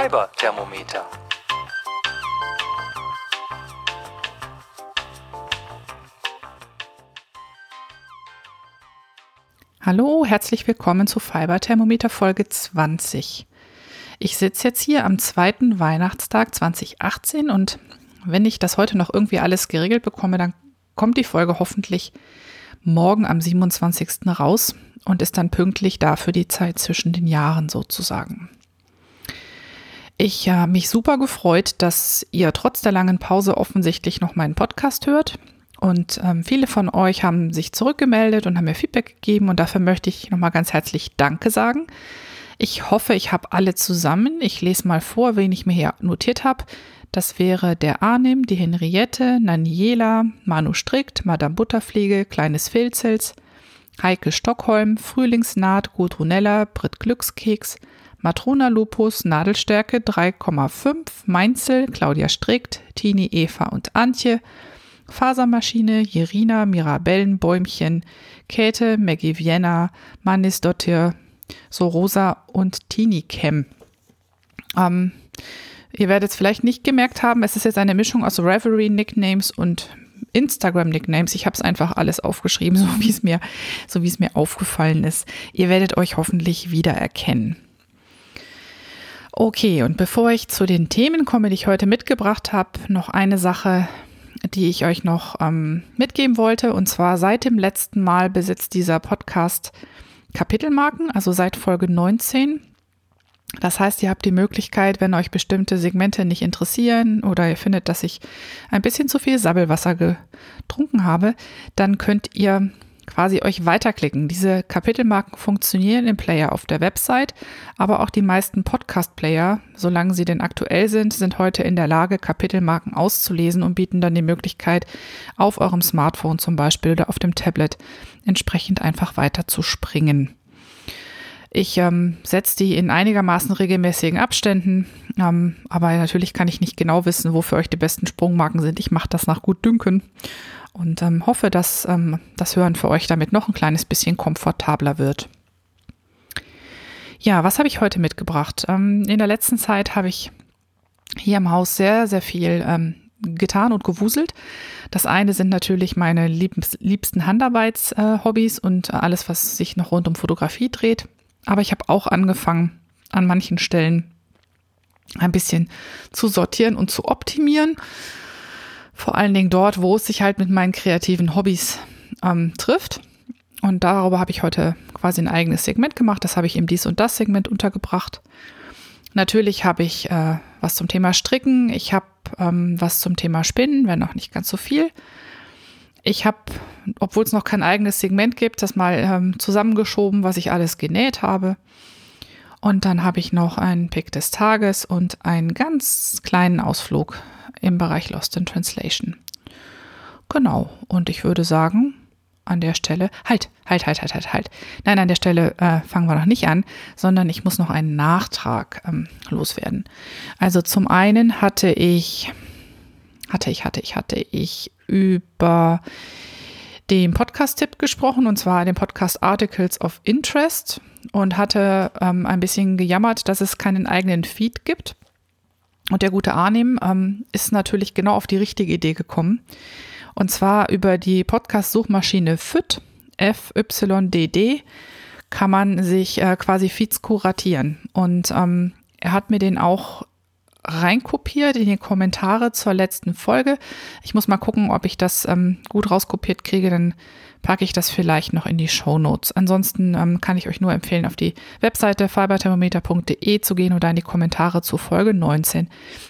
Fiber-Thermometer. Hallo, herzlich willkommen zu Fiber-Thermometer Folge 20. Ich sitze jetzt hier am zweiten Weihnachtstag 2018 und wenn ich das heute noch irgendwie alles geregelt bekomme, dann kommt die Folge hoffentlich morgen am 27. raus und ist dann pünktlich da für die Zeit zwischen den Jahren sozusagen. Ich habe mich super gefreut, dass ihr trotz der langen Pause offensichtlich noch meinen Podcast hört. Und ähm, viele von euch haben sich zurückgemeldet und haben mir Feedback gegeben. Und dafür möchte ich nochmal ganz herzlich Danke sagen. Ich hoffe, ich habe alle zusammen. Ich lese mal vor, wen ich mir hier notiert habe. Das wäre der Arnim, die Henriette, Naniela, Manu Strickt, Madame Butterfliege, Kleines Filzels, Heike Stockholm, Frühlingsnaht, Gudrunella, Brit Glückskeks, Matrona Lupus, Nadelstärke 3,5, Mainzel, Claudia Strickt, Tini, Eva und Antje, Fasermaschine, Jerina, Mirabellenbäumchen, Käthe, Maggie Vienna, Manis Dottir, Sorosa und Tini Chem. Ähm, ihr werdet es vielleicht nicht gemerkt haben, es ist jetzt eine Mischung aus Reverie-Nicknames und Instagram-Nicknames. Ich habe es einfach alles aufgeschrieben, so wie es mir, so wie es mir aufgefallen ist. Ihr werdet euch hoffentlich wiedererkennen. Okay, und bevor ich zu den Themen komme, die ich heute mitgebracht habe, noch eine Sache, die ich euch noch ähm, mitgeben wollte. Und zwar seit dem letzten Mal besitzt dieser Podcast Kapitelmarken, also seit Folge 19. Das heißt, ihr habt die Möglichkeit, wenn euch bestimmte Segmente nicht interessieren oder ihr findet, dass ich ein bisschen zu viel Sabbelwasser getrunken habe, dann könnt ihr quasi euch weiterklicken. Diese Kapitelmarken funktionieren im Player auf der Website, aber auch die meisten Podcast-Player, solange sie denn aktuell sind, sind heute in der Lage, Kapitelmarken auszulesen und bieten dann die Möglichkeit, auf eurem Smartphone zum Beispiel oder auf dem Tablet entsprechend einfach weiter zu springen. Ich ähm, setze die in einigermaßen regelmäßigen Abständen, ähm, aber natürlich kann ich nicht genau wissen, wo für euch die besten Sprungmarken sind. Ich mache das nach gut Dünken und ähm, hoffe, dass ähm, das Hören für euch damit noch ein kleines bisschen komfortabler wird. Ja, was habe ich heute mitgebracht? Ähm, in der letzten Zeit habe ich hier im Haus sehr, sehr viel ähm, getan und gewuselt. Das eine sind natürlich meine liebsten Handarbeits-Hobbys äh, und alles, was sich noch rund um Fotografie dreht. Aber ich habe auch angefangen, an manchen Stellen ein bisschen zu sortieren und zu optimieren. Vor allen Dingen dort, wo es sich halt mit meinen kreativen Hobbys ähm, trifft. Und darüber habe ich heute quasi ein eigenes Segment gemacht. Das habe ich im Dies und Das Segment untergebracht. Natürlich habe ich äh, was zum Thema Stricken. Ich habe ähm, was zum Thema Spinnen, wenn noch nicht ganz so viel. Ich habe, obwohl es noch kein eigenes Segment gibt, das mal ähm, zusammengeschoben, was ich alles genäht habe. Und dann habe ich noch einen Pick des Tages und einen ganz kleinen Ausflug im Bereich Lost in Translation. Genau, und ich würde sagen, an der Stelle, halt, halt, halt, halt, halt, halt. Nein, an der Stelle äh, fangen wir noch nicht an, sondern ich muss noch einen Nachtrag ähm, loswerden. Also zum einen hatte ich, hatte ich, hatte ich, hatte ich über den Podcast-Tipp gesprochen, und zwar den Podcast Articles of Interest und hatte ähm, ein bisschen gejammert, dass es keinen eigenen Feed gibt. Und der gute Arnim ähm, ist natürlich genau auf die richtige Idee gekommen. Und zwar über die Podcast-Suchmaschine FYD, F-Y-D-D, kann man sich äh, quasi Feeds kuratieren. Und ähm, er hat mir den auch reinkopiert in die Kommentare zur letzten Folge. Ich muss mal gucken, ob ich das ähm, gut rauskopiert kriege, dann packe ich das vielleicht noch in die Show Notes. Ansonsten ähm, kann ich euch nur empfehlen, auf die Webseite fiberthermometer.de zu gehen oder in die Kommentare zu Folge 19.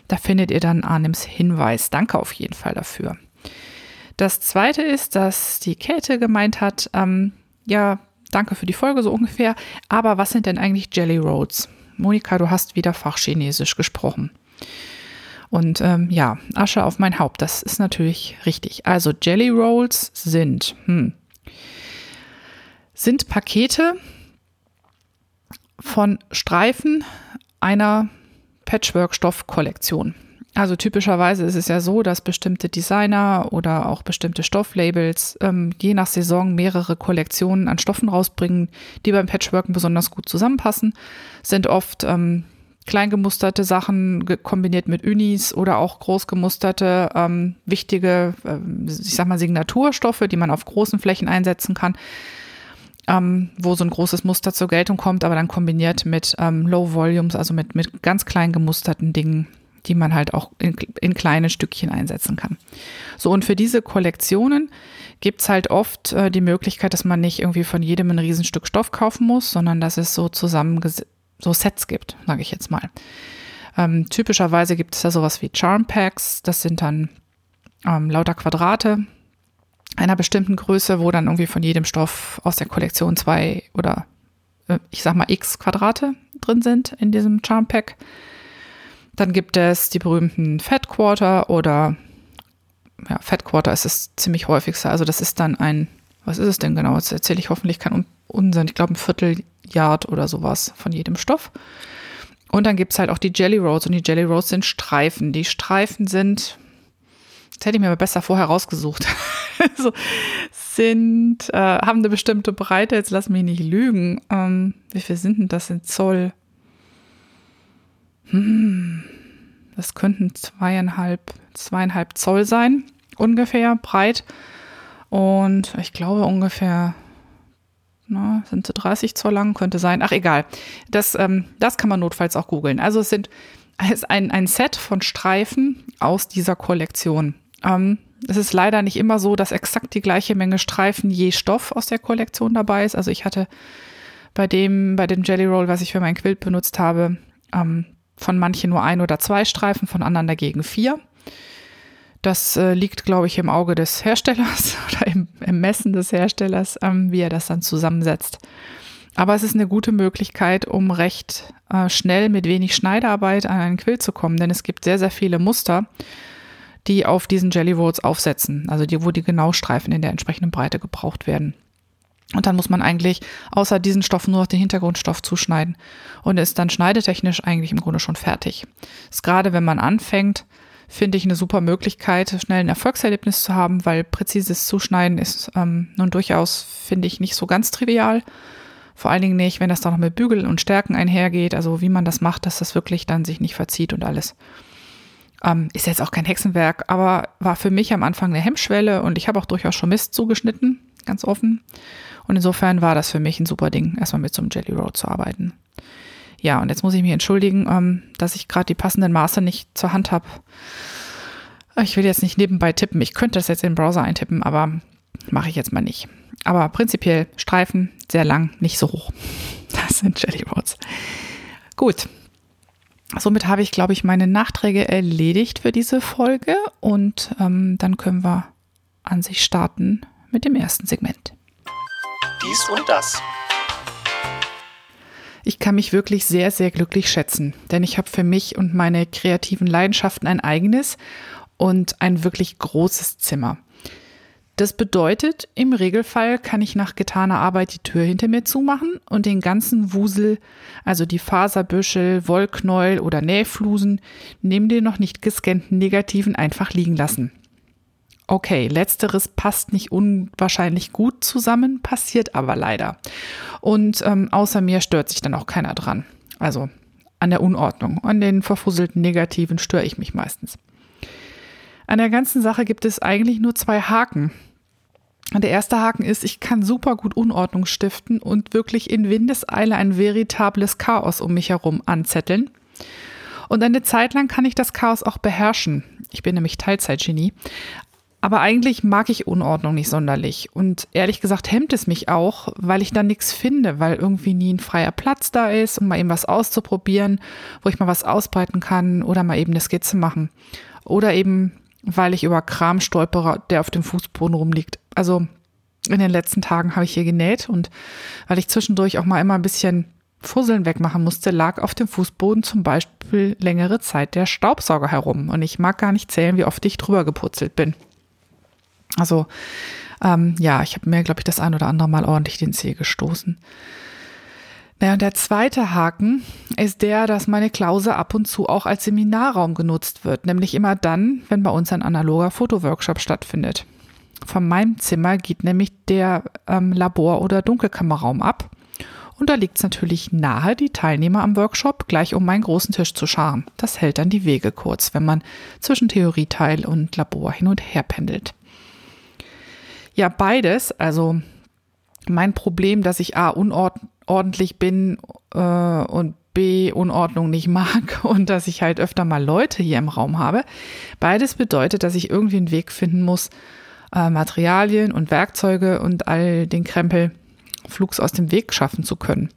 Da findet ihr dann Arnims Hinweis. Danke auf jeden Fall dafür. Das zweite ist, dass die Käthe gemeint hat, ähm, ja, danke für die Folge so ungefähr, aber was sind denn eigentlich Jelly Roads? Monika, du hast wieder Fachchinesisch gesprochen. Und ähm, ja, Asche auf mein Haupt, das ist natürlich richtig. Also Jelly Rolls sind, hm, sind Pakete von Streifen einer Patchwork-Stoffkollektion. Also typischerweise ist es ja so, dass bestimmte Designer oder auch bestimmte Stofflabels ähm, je nach Saison mehrere Kollektionen an Stoffen rausbringen, die beim Patchworken besonders gut zusammenpassen. Sind oft ähm, kleingemusterte Sachen kombiniert mit Unis oder auch großgemusterte ähm, wichtige, äh, ich sag mal, Signaturstoffe, die man auf großen Flächen einsetzen kann, ähm, wo so ein großes Muster zur Geltung kommt, aber dann kombiniert mit ähm, Low Volumes, also mit, mit ganz klein gemusterten Dingen, die man halt auch in, in kleine Stückchen einsetzen kann. So, und für diese Kollektionen gibt es halt oft äh, die Möglichkeit, dass man nicht irgendwie von jedem ein Riesenstück Stoff kaufen muss, sondern dass es so zusammengesetzt so Sets gibt, sage ich jetzt mal. Ähm, typischerweise gibt es da sowas wie Charm Packs. Das sind dann ähm, lauter Quadrate einer bestimmten Größe, wo dann irgendwie von jedem Stoff aus der Kollektion zwei oder äh, ich sag mal x Quadrate drin sind in diesem Charm Pack. Dann gibt es die berühmten Fat Quarter oder ja, Fat Quarter ist es ziemlich häufigste. Also das ist dann ein, was ist es denn genau? Jetzt erzähle ich hoffentlich keinen Unsinn. Ich glaube ein Viertel Yard oder sowas von jedem Stoff. Und dann gibt es halt auch die Jelly Rolls und die Jelly Rolls sind Streifen. Die Streifen sind, das hätte ich mir aber besser vorher rausgesucht, so, sind, äh, haben eine bestimmte Breite, jetzt lass mich nicht lügen. Ähm, wie viel sind denn das in Zoll? Hm, das könnten zweieinhalb, zweieinhalb Zoll sein, ungefähr breit. Und ich glaube ungefähr na, sind sie 30 Zoll lang, könnte sein. Ach, egal. Das, ähm, das kann man notfalls auch googeln. Also es sind es ist ein, ein Set von Streifen aus dieser Kollektion. Ähm, es ist leider nicht immer so, dass exakt die gleiche Menge Streifen je Stoff aus der Kollektion dabei ist. Also ich hatte bei dem, bei dem Jelly Roll, was ich für mein Quilt benutzt habe, ähm, von manchen nur ein oder zwei Streifen, von anderen dagegen vier. Das äh, liegt, glaube ich, im Auge des Herstellers oder im, im Messen des Herstellers, ähm, wie er das dann zusammensetzt. Aber es ist eine gute Möglichkeit, um recht äh, schnell mit wenig Schneidearbeit an einen Quill zu kommen, denn es gibt sehr, sehr viele Muster, die auf diesen Jelly Rolls aufsetzen, also die, wo die Genaustreifen in der entsprechenden Breite gebraucht werden. Und dann muss man eigentlich außer diesen Stoffen nur noch den Hintergrundstoff zuschneiden und ist dann schneidetechnisch eigentlich im Grunde schon fertig. Das ist gerade, wenn man anfängt, finde ich eine super Möglichkeit, schnell ein Erfolgserlebnis zu haben, weil präzises Zuschneiden ist ähm, nun durchaus, finde ich, nicht so ganz trivial. Vor allen Dingen nicht, wenn das dann noch mit Bügeln und Stärken einhergeht, also wie man das macht, dass das wirklich dann sich nicht verzieht und alles. Ähm, ist jetzt auch kein Hexenwerk, aber war für mich am Anfang eine Hemmschwelle und ich habe auch durchaus schon Mist zugeschnitten, ganz offen. Und insofern war das für mich ein super Ding, erstmal mit so einem Jelly Roll zu arbeiten. Ja, und jetzt muss ich mich entschuldigen, ähm, dass ich gerade die passenden Maße nicht zur Hand habe. Ich will jetzt nicht nebenbei tippen. Ich könnte das jetzt in den Browser eintippen, aber mache ich jetzt mal nicht. Aber prinzipiell Streifen, sehr lang, nicht so hoch. Das sind Jelly Rolls. Gut. Somit habe ich, glaube ich, meine Nachträge erledigt für diese Folge und ähm, dann können wir an sich starten mit dem ersten Segment. Dies und das. Ich kann mich wirklich sehr, sehr glücklich schätzen, denn ich habe für mich und meine kreativen Leidenschaften ein eigenes und ein wirklich großes Zimmer. Das bedeutet, im Regelfall kann ich nach getaner Arbeit die Tür hinter mir zumachen und den ganzen Wusel, also die Faserbüschel, Wollknäuel oder Nähflusen, neben den noch nicht gescannten Negativen einfach liegen lassen. Okay, letzteres passt nicht unwahrscheinlich gut zusammen, passiert aber leider. Und ähm, außer mir stört sich dann auch keiner dran. Also an der Unordnung, an den verfusselten Negativen störe ich mich meistens. An der ganzen Sache gibt es eigentlich nur zwei Haken. Der erste Haken ist, ich kann super gut Unordnung stiften und wirklich in Windeseile ein veritables Chaos um mich herum anzetteln. Und eine Zeit lang kann ich das Chaos auch beherrschen. Ich bin nämlich Teilzeitgenie. Aber eigentlich mag ich Unordnung nicht sonderlich. Und ehrlich gesagt hemmt es mich auch, weil ich dann nichts finde, weil irgendwie nie ein freier Platz da ist, um mal eben was auszuprobieren, wo ich mal was ausbreiten kann oder mal eben eine Skizze machen. Oder eben, weil ich über Kram stolpere, der auf dem Fußboden rumliegt. Also in den letzten Tagen habe ich hier genäht und weil ich zwischendurch auch mal immer ein bisschen Fusseln wegmachen musste, lag auf dem Fußboden zum Beispiel längere Zeit der Staubsauger herum. Und ich mag gar nicht zählen, wie oft ich drüber geputzelt bin. Also ähm, ja, ich habe mir, glaube ich, das ein oder andere Mal ordentlich den Zeh gestoßen. Naja, und der zweite Haken ist der, dass meine Klause ab und zu auch als Seminarraum genutzt wird, nämlich immer dann, wenn bei uns ein analoger Fotoworkshop stattfindet. Von meinem Zimmer geht nämlich der ähm, Labor- oder Dunkelkammerraum ab. Und da liegt es natürlich nahe, die Teilnehmer am Workshop gleich um meinen großen Tisch zu scharen. Das hält dann die Wege kurz, wenn man zwischen Theorieteil und Labor hin und her pendelt. Ja, beides, also mein Problem, dass ich A, unordentlich bin äh, und B, Unordnung nicht mag und dass ich halt öfter mal Leute hier im Raum habe. Beides bedeutet, dass ich irgendwie einen Weg finden muss, äh, Materialien und Werkzeuge und all den Krempel flugs aus dem Weg schaffen zu können.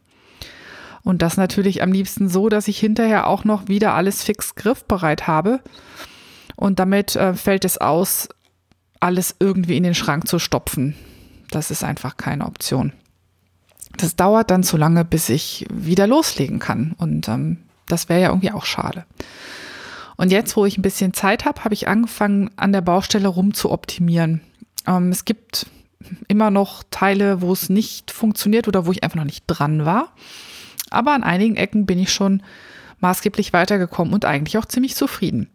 Und das natürlich am liebsten so, dass ich hinterher auch noch wieder alles fix griffbereit habe. Und damit äh, fällt es aus, alles irgendwie in den Schrank zu stopfen. Das ist einfach keine Option. Das dauert dann zu lange, bis ich wieder loslegen kann. Und ähm, das wäre ja irgendwie auch schade. Und jetzt, wo ich ein bisschen Zeit habe, habe ich angefangen, an der Baustelle rum zu optimieren. Ähm, es gibt immer noch Teile, wo es nicht funktioniert oder wo ich einfach noch nicht dran war. Aber an einigen Ecken bin ich schon maßgeblich weitergekommen und eigentlich auch ziemlich zufrieden.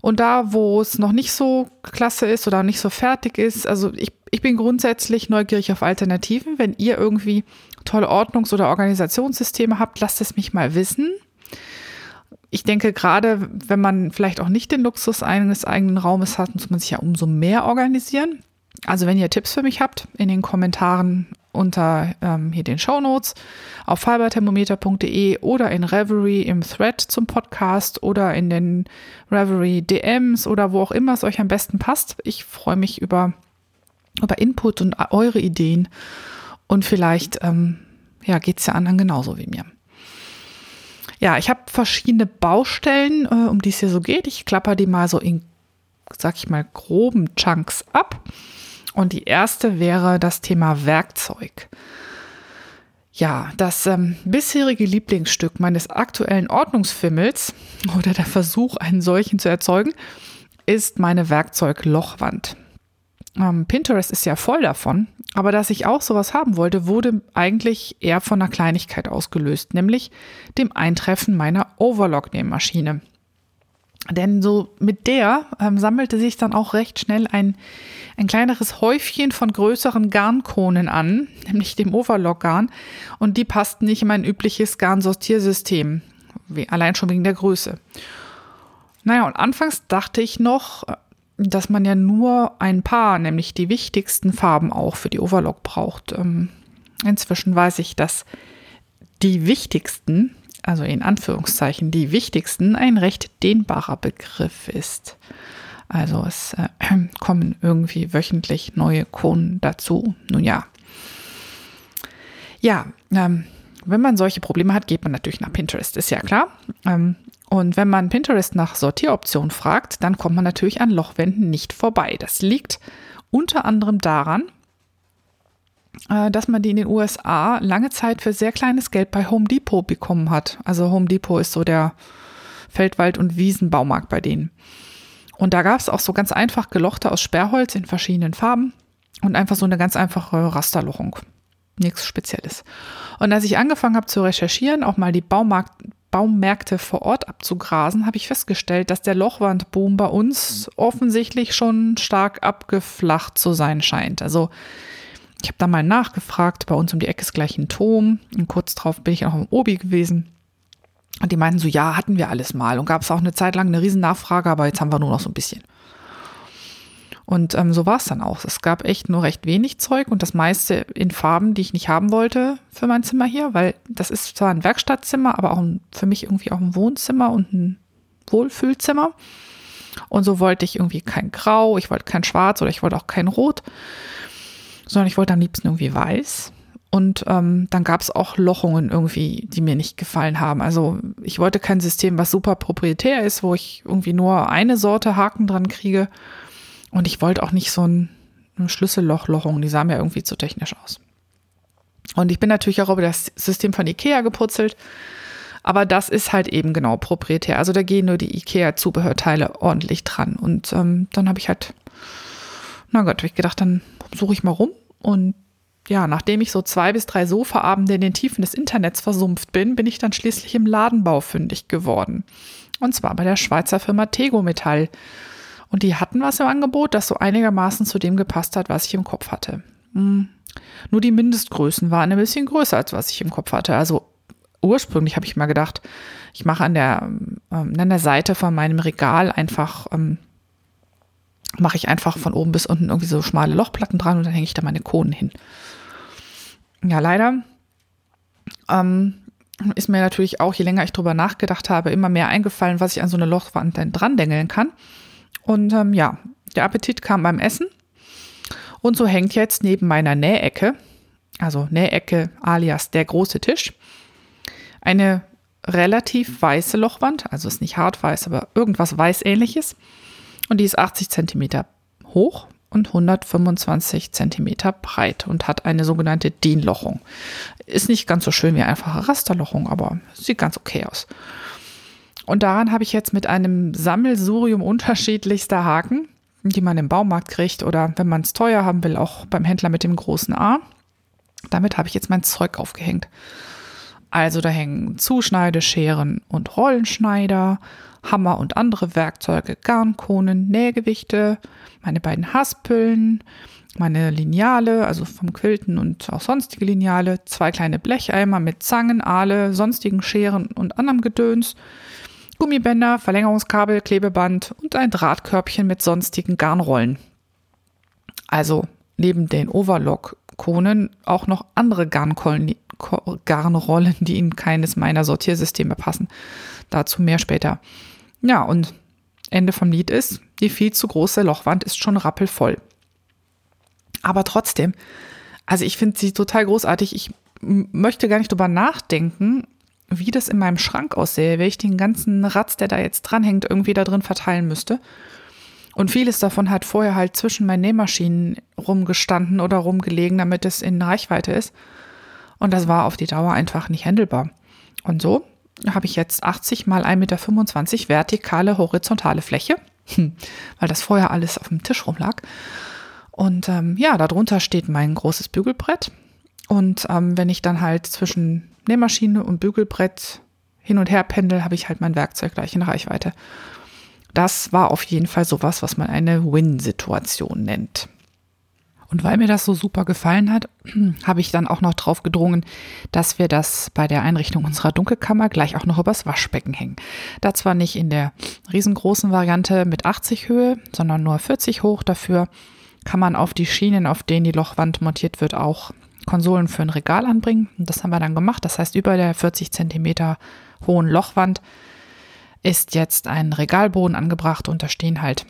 Und da, wo es noch nicht so klasse ist oder nicht so fertig ist, also ich, ich bin grundsätzlich neugierig auf Alternativen. Wenn ihr irgendwie tolle Ordnungs- oder Organisationssysteme habt, lasst es mich mal wissen. Ich denke, gerade wenn man vielleicht auch nicht den Luxus eines eigenen Raumes hat, muss man sich ja umso mehr organisieren. Also wenn ihr Tipps für mich habt, in den Kommentaren unter ähm, hier den Show Notes auf fiberthermometer.de oder in Reverie im Thread zum Podcast oder in den Reverie DMs oder wo auch immer es euch am besten passt. Ich freue mich über, über Input und eure Ideen und vielleicht ähm, ja, geht es ja anderen genauso wie mir. Ja, ich habe verschiedene Baustellen, äh, um die es hier so geht. Ich klapper die mal so in, sag ich mal, groben Chunks ab. Und die erste wäre das Thema Werkzeug. Ja, das ähm, bisherige Lieblingsstück meines aktuellen Ordnungsfimmels oder der Versuch, einen solchen zu erzeugen, ist meine Werkzeuglochwand. Ähm, Pinterest ist ja voll davon, aber dass ich auch sowas haben wollte, wurde eigentlich eher von einer Kleinigkeit ausgelöst, nämlich dem Eintreffen meiner Overlock-Nähmaschine. Denn so mit der ähm, sammelte sich dann auch recht schnell ein, ein kleineres Häufchen von größeren Garnkonen an, nämlich dem Overlock-Garn. Und die passten nicht in mein übliches Garnsortiersystem, allein schon wegen der Größe. Naja, und anfangs dachte ich noch, dass man ja nur ein paar, nämlich die wichtigsten Farben auch für die Overlock braucht. Ähm, inzwischen weiß ich, dass die wichtigsten also in Anführungszeichen die wichtigsten, ein recht dehnbarer Begriff ist. Also es äh, kommen irgendwie wöchentlich neue Konen dazu. Nun ja. Ja, ähm, wenn man solche Probleme hat, geht man natürlich nach Pinterest, ist ja klar. Ähm, und wenn man Pinterest nach Sortieroptionen fragt, dann kommt man natürlich an Lochwänden nicht vorbei. Das liegt unter anderem daran, äh, dass man die in den USA lange Zeit für sehr kleines Geld bei Home Depot bekommen hat. Also Home Depot ist so der Feldwald- und Wiesenbaumarkt bei denen. Und da gab es auch so ganz einfach gelochte aus Sperrholz in verschiedenen Farben und einfach so eine ganz einfache Rasterlochung. Nichts Spezielles. Und als ich angefangen habe zu recherchieren, auch mal die Baumarkt, Baumärkte vor Ort abzugrasen, habe ich festgestellt, dass der Lochwandboom bei uns offensichtlich schon stark abgeflacht zu sein scheint. Also ich habe da mal nachgefragt, bei uns um die Ecke ist gleich ein Turm. Und kurz drauf bin ich auch im Obi gewesen. Und die meinten so, ja, hatten wir alles mal. Und gab es auch eine Zeit lang eine riesen Nachfrage, aber jetzt haben wir nur noch so ein bisschen. Und ähm, so war es dann auch. Es gab echt nur recht wenig Zeug und das meiste in Farben, die ich nicht haben wollte für mein Zimmer hier, weil das ist zwar ein Werkstattzimmer, aber auch ein, für mich irgendwie auch ein Wohnzimmer und ein Wohlfühlzimmer. Und so wollte ich irgendwie kein Grau, ich wollte kein Schwarz oder ich wollte auch kein Rot sondern ich wollte am liebsten irgendwie weiß. Und ähm, dann gab es auch Lochungen irgendwie, die mir nicht gefallen haben. Also ich wollte kein System, was super proprietär ist, wo ich irgendwie nur eine Sorte Haken dran kriege. Und ich wollte auch nicht so ein, eine Schlüssellochlochung, die sah mir irgendwie zu technisch aus. Und ich bin natürlich auch über das System von Ikea geputzelt. Aber das ist halt eben genau proprietär. Also da gehen nur die Ikea-Zubehörteile ordentlich dran. Und ähm, dann habe ich halt, na Gott, habe ich gedacht, dann suche ich mal rum. Und ja, nachdem ich so zwei bis drei Sofaabende in den Tiefen des Internets versumpft bin, bin ich dann schließlich im Ladenbau fündig geworden. Und zwar bei der Schweizer Firma Tego Metall. Und die hatten was im Angebot, das so einigermaßen zu dem gepasst hat, was ich im Kopf hatte. Hm. Nur die Mindestgrößen waren ein bisschen größer, als was ich im Kopf hatte. Also ursprünglich habe ich mal gedacht, ich mache an der, ähm, an der Seite von meinem Regal einfach, ähm, mache ich einfach von oben bis unten irgendwie so schmale Lochplatten dran und dann hänge ich da meine Konen hin. Ja, leider ähm, ist mir natürlich auch, je länger ich drüber nachgedacht habe, immer mehr eingefallen, was ich an so eine Lochwand denn dran dengeln kann. Und ähm, ja, der Appetit kam beim Essen. Und so hängt jetzt neben meiner Nähecke, also Nähecke alias der große Tisch, eine relativ weiße Lochwand, also ist nicht hart weiß, aber irgendwas weißähnliches. Und die ist 80 Zentimeter hoch und 125 Zentimeter breit und hat eine sogenannte DIN-Lochung. Ist nicht ganz so schön wie einfache Rasterlochung, aber sieht ganz okay aus. Und daran habe ich jetzt mit einem Sammelsurium unterschiedlichster Haken, die man im Baumarkt kriegt oder wenn man es teuer haben will, auch beim Händler mit dem großen A. Damit habe ich jetzt mein Zeug aufgehängt. Also da hängen Zuschneidescheren und Rollenschneider, Hammer und andere Werkzeuge, Garnkonen, Nähgewichte, meine beiden Haspeln, meine Lineale, also vom Quilten und auch sonstige Lineale, zwei kleine Blecheimer mit Zangen, Aale, sonstigen Scheren und anderem Gedöns, Gummibänder, Verlängerungskabel, Klebeband und ein Drahtkörbchen mit sonstigen Garnrollen. Also neben den Overlock-Konen auch noch andere Garnrollen, die in keines meiner Sortiersysteme passen. Dazu mehr später. Ja, und Ende vom Lied ist, die viel zu große Lochwand ist schon rappelvoll. Aber trotzdem, also ich finde sie total großartig. Ich möchte gar nicht drüber nachdenken, wie das in meinem Schrank aussähe, wenn ich den ganzen Ratz, der da jetzt dranhängt, irgendwie da drin verteilen müsste. Und vieles davon hat vorher halt zwischen meinen Nähmaschinen rumgestanden oder rumgelegen, damit es in Reichweite ist. Und das war auf die Dauer einfach nicht handelbar. Und so habe ich jetzt 80 mal 1,25 Meter vertikale, horizontale Fläche, hm, weil das vorher alles auf dem Tisch rumlag. Und ähm, ja, darunter steht mein großes Bügelbrett. Und ähm, wenn ich dann halt zwischen Nähmaschine und Bügelbrett hin und her pendel, habe ich halt mein Werkzeug gleich in Reichweite. Das war auf jeden Fall sowas, was man eine Win-Situation nennt. Und weil mir das so super gefallen hat, habe ich dann auch noch drauf gedrungen, dass wir das bei der Einrichtung unserer Dunkelkammer gleich auch noch übers Waschbecken hängen. Da zwar nicht in der riesengroßen Variante mit 80 Höhe, sondern nur 40 hoch. Dafür kann man auf die Schienen, auf denen die Lochwand montiert wird, auch Konsolen für ein Regal anbringen. Und das haben wir dann gemacht. Das heißt, über der 40 Zentimeter hohen Lochwand ist jetzt ein Regalboden angebracht und da stehen halt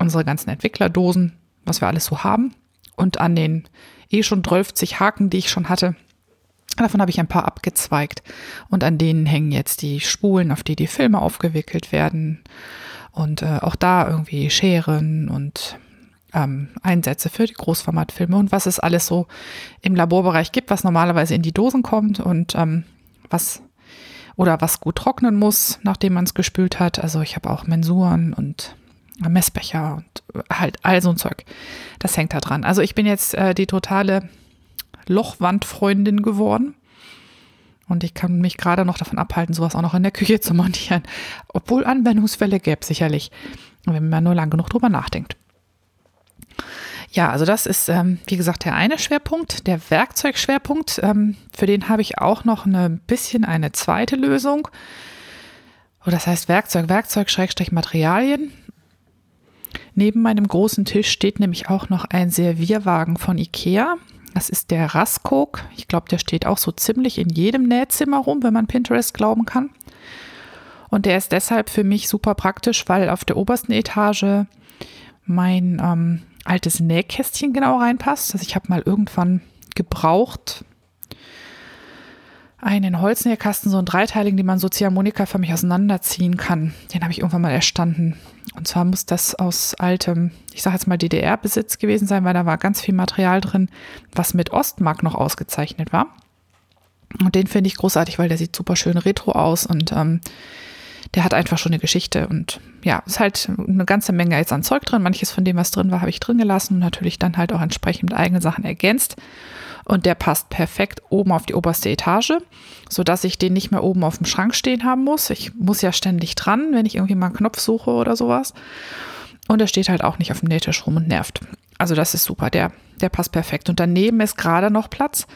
unsere ganzen Entwicklerdosen, was wir alles so haben und an den eh schon 12 Haken, die ich schon hatte. Davon habe ich ein paar abgezweigt und an denen hängen jetzt die Spulen, auf die die Filme aufgewickelt werden und äh, auch da irgendwie Scheren und ähm, Einsätze für die Großformatfilme und was es alles so im Laborbereich gibt, was normalerweise in die Dosen kommt und ähm, was oder was gut trocknen muss, nachdem man es gespült hat. Also ich habe auch Mensuren und Messbecher und halt all so ein Zeug. Das hängt da dran. Also ich bin jetzt äh, die totale Lochwandfreundin geworden. Und ich kann mich gerade noch davon abhalten, sowas auch noch in der Küche zu montieren. Obwohl Anwendungsfälle gäbe sicherlich, wenn man nur lang genug drüber nachdenkt. Ja, also das ist, ähm, wie gesagt, der eine Schwerpunkt, der Werkzeugschwerpunkt. Ähm, für den habe ich auch noch ein bisschen eine zweite Lösung. Oh, das heißt Werkzeug, Werkzeug, Schrägstrich Materialien. Neben meinem großen Tisch steht nämlich auch noch ein Servierwagen von Ikea. Das ist der Raskok. Ich glaube, der steht auch so ziemlich in jedem Nähzimmer rum, wenn man Pinterest glauben kann. Und der ist deshalb für mich super praktisch, weil auf der obersten Etage mein ähm, altes Nähkästchen genau reinpasst. Also ich habe mal irgendwann gebraucht einen Holznähkasten, so einen dreiteiligen, den man so ziehharmonikaförmig auseinanderziehen kann. Den habe ich irgendwann mal erstanden. Und zwar muss das aus altem, ich sage jetzt mal DDR-Besitz gewesen sein, weil da war ganz viel Material drin, was mit Ostmark noch ausgezeichnet war. Und den finde ich großartig, weil der sieht super schön retro aus und ähm, der hat einfach schon eine Geschichte. Und ja, ist halt eine ganze Menge jetzt an Zeug drin. Manches von dem, was drin war, habe ich drin gelassen und natürlich dann halt auch entsprechend eigene Sachen ergänzt und der passt perfekt oben auf die oberste Etage, sodass ich den nicht mehr oben auf dem Schrank stehen haben muss. Ich muss ja ständig dran, wenn ich irgendwie mal einen Knopf suche oder sowas. Und er steht halt auch nicht auf dem Nähtisch rum und nervt. Also das ist super, der, der passt perfekt. Und daneben ist gerade noch Platz,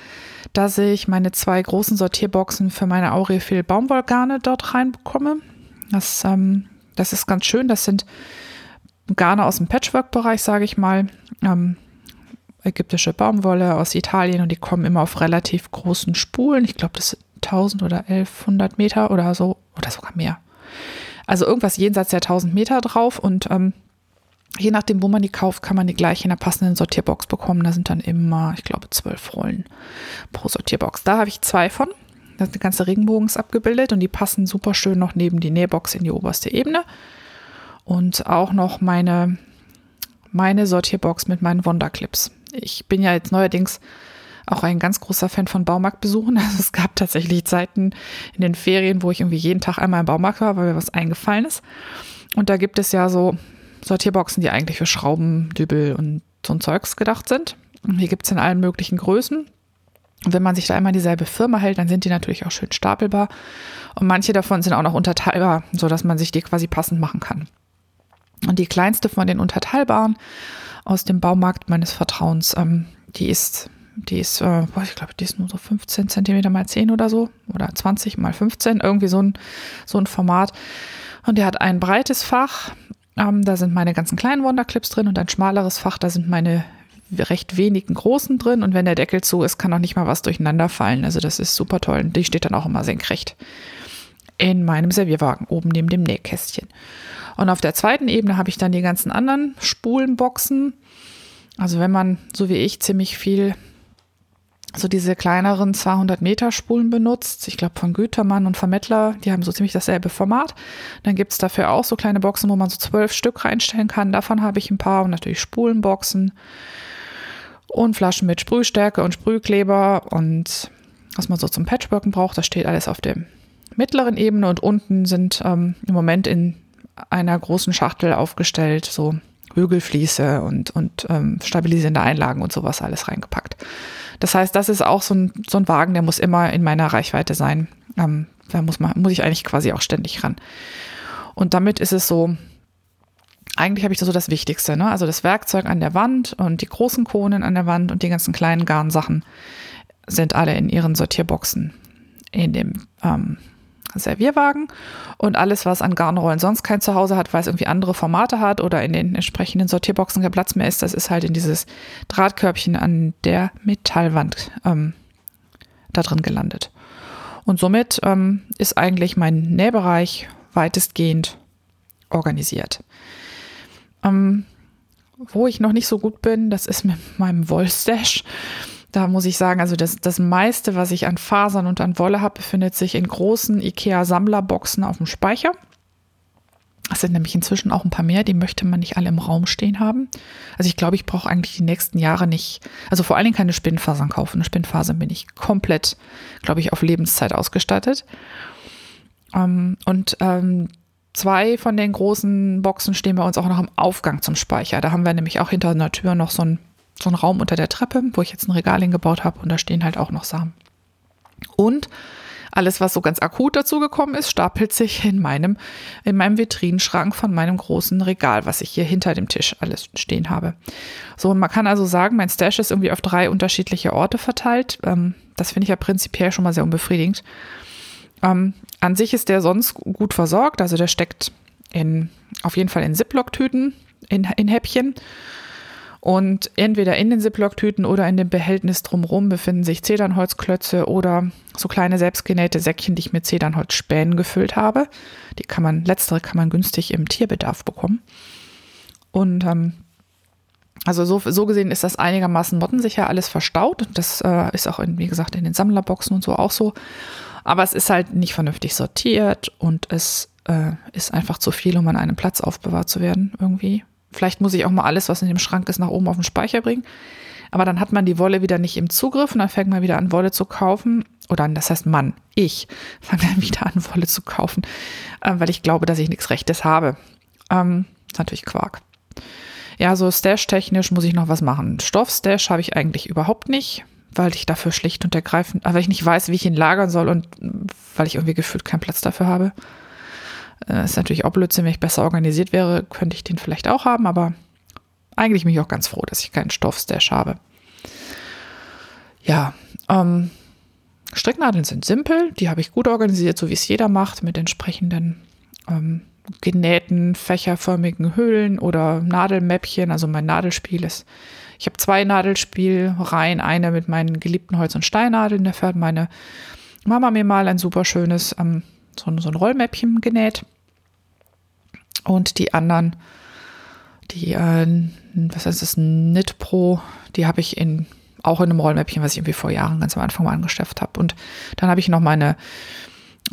dass ich meine zwei großen Sortierboxen für meine Aurifil Baumwollgarne dort reinbekomme. Das, ähm, das ist ganz schön. Das sind Garne aus dem Patchwork-Bereich, sage ich mal. Ähm, ägyptische Baumwolle aus Italien und die kommen immer auf relativ großen Spulen. Ich glaube, das sind 1000 oder 1100 Meter oder so oder sogar mehr. Also irgendwas jenseits der 1000 Meter drauf und ähm, je nachdem, wo man die kauft, kann man die gleich in der passenden Sortierbox bekommen. Da sind dann immer, ich glaube, zwölf Rollen pro Sortierbox. Da habe ich zwei von. Da sind die ganze Regenbogens abgebildet und die passen super schön noch neben die Nähbox in die oberste Ebene. Und auch noch meine, meine Sortierbox mit meinen Wonderclips. Ich bin ja jetzt neuerdings auch ein ganz großer Fan von Baumarktbesuchen. Also es gab tatsächlich Zeiten in den Ferien, wo ich irgendwie jeden Tag einmal im Baumarkt war, weil mir was eingefallen ist. Und da gibt es ja so Sortierboxen, die eigentlich für Schrauben, Dübel und so ein Zeugs gedacht sind. Und hier gibt es in allen möglichen Größen. Und wenn man sich da einmal dieselbe Firma hält, dann sind die natürlich auch schön stapelbar. Und manche davon sind auch noch unterteilbar, sodass man sich die quasi passend machen kann. Und die kleinste von den unterteilbaren aus dem Baumarkt meines Vertrauens, ähm, die ist, die ist, äh, ich glaube, die ist nur so 15 Zentimeter mal 10 oder so oder 20 mal 15, irgendwie so ein, so ein Format. Und der hat ein breites Fach, ähm, da sind meine ganzen kleinen Wonderclips drin und ein schmaleres Fach, da sind meine recht wenigen großen drin. Und wenn der Deckel zu ist, kann auch nicht mal was durcheinander fallen. Also das ist super toll. Und die steht dann auch immer senkrecht in meinem Servierwagen oben neben dem Nähkästchen. Und auf der zweiten Ebene habe ich dann die ganzen anderen Spulenboxen. Also wenn man, so wie ich, ziemlich viel so diese kleineren 200 Meter Spulen benutzt. Ich glaube von Gütermann und Vermittler, die haben so ziemlich dasselbe Format. Dann gibt es dafür auch so kleine Boxen, wo man so zwölf Stück reinstellen kann. Davon habe ich ein paar und natürlich Spulenboxen und Flaschen mit Sprühstärke und Sprühkleber und was man so zum Patchworken braucht. Das steht alles auf der mittleren Ebene und unten sind ähm, im Moment in einer großen Schachtel aufgestellt, so Bügelfliese und, und ähm, stabilisierende Einlagen und sowas alles reingepackt. Das heißt, das ist auch so ein, so ein Wagen, der muss immer in meiner Reichweite sein. Ähm, da muss, man, muss ich eigentlich quasi auch ständig ran. Und damit ist es so, eigentlich habe ich da so das Wichtigste, ne? Also das Werkzeug an der Wand und die großen Kohlen an der Wand und die ganzen kleinen Garnsachen sind alle in ihren Sortierboxen in dem ähm, Servierwagen und alles, was an Garnrollen sonst kein Zuhause hat, weil es irgendwie andere Formate hat oder in den entsprechenden Sortierboxen kein Platz mehr ist, das ist halt in dieses Drahtkörbchen an der Metallwand ähm, da drin gelandet. Und somit ähm, ist eigentlich mein Nähbereich weitestgehend organisiert. Ähm, wo ich noch nicht so gut bin, das ist mit meinem Wollstash. Da muss ich sagen, also das, das meiste, was ich an Fasern und an Wolle habe, befindet sich in großen IKEA-Sammlerboxen auf dem Speicher. Das sind nämlich inzwischen auch ein paar mehr, die möchte man nicht alle im Raum stehen haben. Also ich glaube, ich brauche eigentlich die nächsten Jahre nicht, also vor allen Dingen keine Spinnfasern kaufen. Eine Spinnfaser bin ich komplett, glaube ich, auf Lebenszeit ausgestattet. Ähm, und ähm, zwei von den großen Boxen stehen bei uns auch noch im Aufgang zum Speicher. Da haben wir nämlich auch hinter einer Tür noch so ein so ein Raum unter der Treppe, wo ich jetzt ein Regal hingebaut habe und da stehen halt auch noch Samen. Und alles, was so ganz akut dazugekommen ist, stapelt sich in meinem, in meinem Vitrinenschrank von meinem großen Regal, was ich hier hinter dem Tisch alles stehen habe. So, und man kann also sagen, mein Stash ist irgendwie auf drei unterschiedliche Orte verteilt. Ähm, das finde ich ja prinzipiell schon mal sehr unbefriedigend. Ähm, an sich ist der sonst gut versorgt, also der steckt in, auf jeden Fall in Ziploc-Tüten, in, in Häppchen. Und entweder in den Ziploc-Tüten oder in dem Behältnis drumherum befinden sich Zedernholzklötze oder so kleine selbstgenähte Säckchen, die ich mit Zedernholzspänen gefüllt habe. Die kann man, letztere kann man günstig im Tierbedarf bekommen. Und ähm, also so, so gesehen ist das einigermaßen mottensicher alles verstaut. Das äh, ist auch, in, wie gesagt, in den Sammlerboxen und so auch so. Aber es ist halt nicht vernünftig sortiert und es äh, ist einfach zu viel, um an einem Platz aufbewahrt zu werden irgendwie. Vielleicht muss ich auch mal alles, was in dem Schrank ist, nach oben auf den Speicher bringen. Aber dann hat man die Wolle wieder nicht im Zugriff und dann fängt man wieder an, Wolle zu kaufen. Oder das heißt Mann, ich fange dann wieder an, Wolle zu kaufen, äh, weil ich glaube, dass ich nichts Rechtes habe. Ähm, ist natürlich Quark. Ja, so Stash-technisch muss ich noch was machen. Stoff-Stash habe ich eigentlich überhaupt nicht, weil ich dafür schlicht und ergreifend, weil ich nicht weiß, wie ich ihn lagern soll und weil ich irgendwie gefühlt keinen Platz dafür habe. Äh, ist natürlich auch Blödsinn, wenn ich besser organisiert wäre, könnte ich den vielleicht auch haben, aber eigentlich bin ich auch ganz froh, dass ich keinen Stoffstash habe. Ja, ähm, Stricknadeln sind simpel, die habe ich gut organisiert, so wie es jeder macht, mit entsprechenden ähm, genähten, fächerförmigen Hüllen oder Nadelmäppchen. Also mein Nadelspiel ist, ich habe zwei Nadelspielreihen, eine mit meinen geliebten Holz- und Steinnadeln, dafür hat meine Mama mir mal ein super schönes, ähm, so, so ein Rollmäppchen genäht. Und die anderen, die, äh, was heißt das, Knit Pro, die habe ich in auch in einem Rollmäppchen, was ich irgendwie vor Jahren ganz am Anfang mal angeschafft habe. Und dann habe ich noch meine,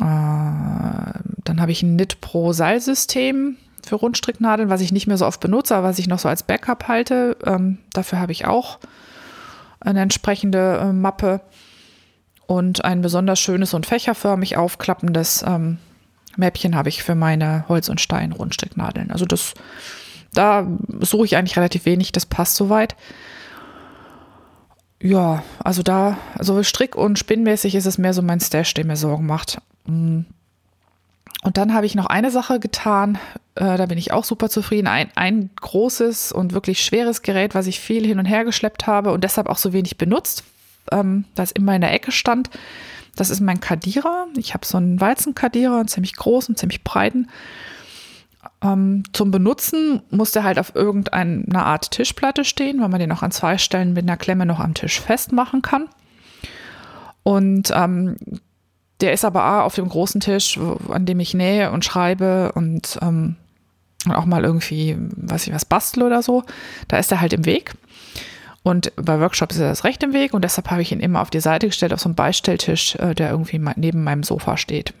äh, dann habe ich ein Knit Pro Seilsystem für Rundstricknadeln, was ich nicht mehr so oft benutze, aber was ich noch so als Backup halte. Ähm, dafür habe ich auch eine entsprechende äh, Mappe und ein besonders schönes und fächerförmig aufklappendes ähm, Mäppchen habe ich für meine Holz- und Stein-Rundstricknadeln. Also das, da suche ich eigentlich relativ wenig, das passt soweit. Ja, also da, also Strick- und Spinnmäßig ist es mehr so mein Stash, der mir Sorgen macht. Mm. Und dann habe ich noch eine Sache getan, äh, da bin ich auch super zufrieden. Ein, ein großes und wirklich schweres Gerät, was ich viel hin und her geschleppt habe und deshalb auch so wenig benutzt, ähm, das immer in der Ecke stand. Das ist mein Kadierer. Ich habe so einen Weizenkadierer, einen ziemlich großen, ziemlich breiten. Ähm, zum Benutzen muss der halt auf irgendeiner Art Tischplatte stehen, weil man den auch an zwei Stellen mit einer Klemme noch am Tisch festmachen kann. Und ähm, der ist aber A, auf dem großen Tisch, an dem ich nähe und schreibe und ähm, auch mal irgendwie, weiß ich was, bastel oder so. Da ist er halt im Weg. Und bei Workshops ist er das recht im Weg und deshalb habe ich ihn immer auf die Seite gestellt, auf so einen Beistelltisch, äh, der irgendwie neben meinem Sofa steht.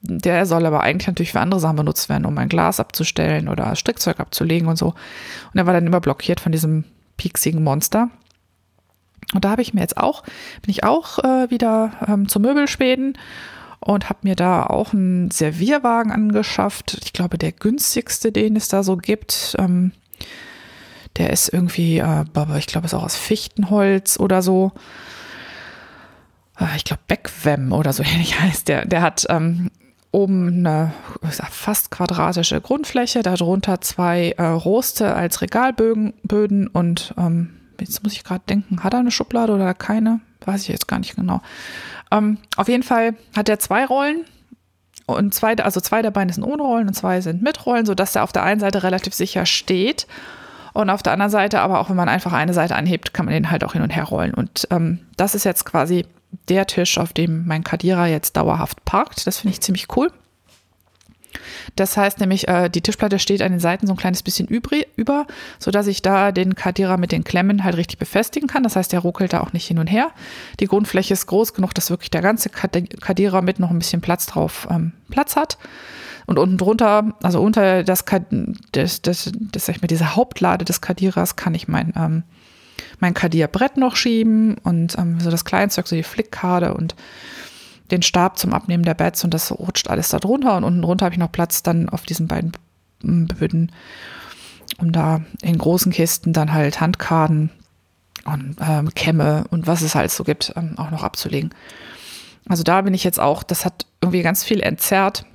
Der soll aber eigentlich natürlich für andere Sachen benutzt werden, um ein Glas abzustellen oder Strickzeug abzulegen und so. Und er war dann immer blockiert von diesem pieksigen Monster. Und da habe ich mir jetzt auch, bin ich auch äh, wieder ähm, zum Möbelspäden und habe mir da auch einen Servierwagen angeschafft. Ich glaube, der günstigste, den es da so gibt. Ähm, der ist irgendwie, äh, ich glaube, ist auch aus Fichtenholz oder so. Äh, ich glaube, Beckwem oder so ähnlich heißt der. Der hat ähm, oben eine fast quadratische Grundfläche, darunter zwei äh, Roste als Regalböden und ähm, jetzt muss ich gerade denken, hat er eine Schublade oder keine? Weiß ich jetzt gar nicht genau. Ähm, auf jeden Fall hat er zwei Rollen und zwei, also zwei der Beine sind ohne Rollen und zwei sind mit Rollen, sodass er auf der einen Seite relativ sicher steht und auf der anderen Seite, aber auch wenn man einfach eine Seite anhebt, kann man den halt auch hin und her rollen. Und ähm, das ist jetzt quasi der Tisch, auf dem mein Kadira jetzt dauerhaft parkt. Das finde ich ziemlich cool. Das heißt nämlich, äh, die Tischplatte steht an den Seiten so ein kleines bisschen übrig, über, sodass ich da den Kadira mit den Klemmen halt richtig befestigen kann. Das heißt, der ruckelt da auch nicht hin und her. Die Grundfläche ist groß genug, dass wirklich der ganze Kadira mit noch ein bisschen Platz drauf ähm, Platz hat. Und unten drunter, also unter das, das, das, das sag ich mal, diese Hauptlade des Kadiras kann ich mein, ähm, mein Kadierbrett noch schieben und ähm, so das Kleinzeug, so die Flickkarte und den Stab zum Abnehmen der Beds und das rutscht alles da drunter und unten drunter habe ich noch Platz dann auf diesen beiden Böden, um da in großen Kisten dann halt Handkarten und ähm, Kämme und was es halt so gibt, ähm, auch noch abzulegen. Also da bin ich jetzt auch, das hat irgendwie ganz viel entzerrt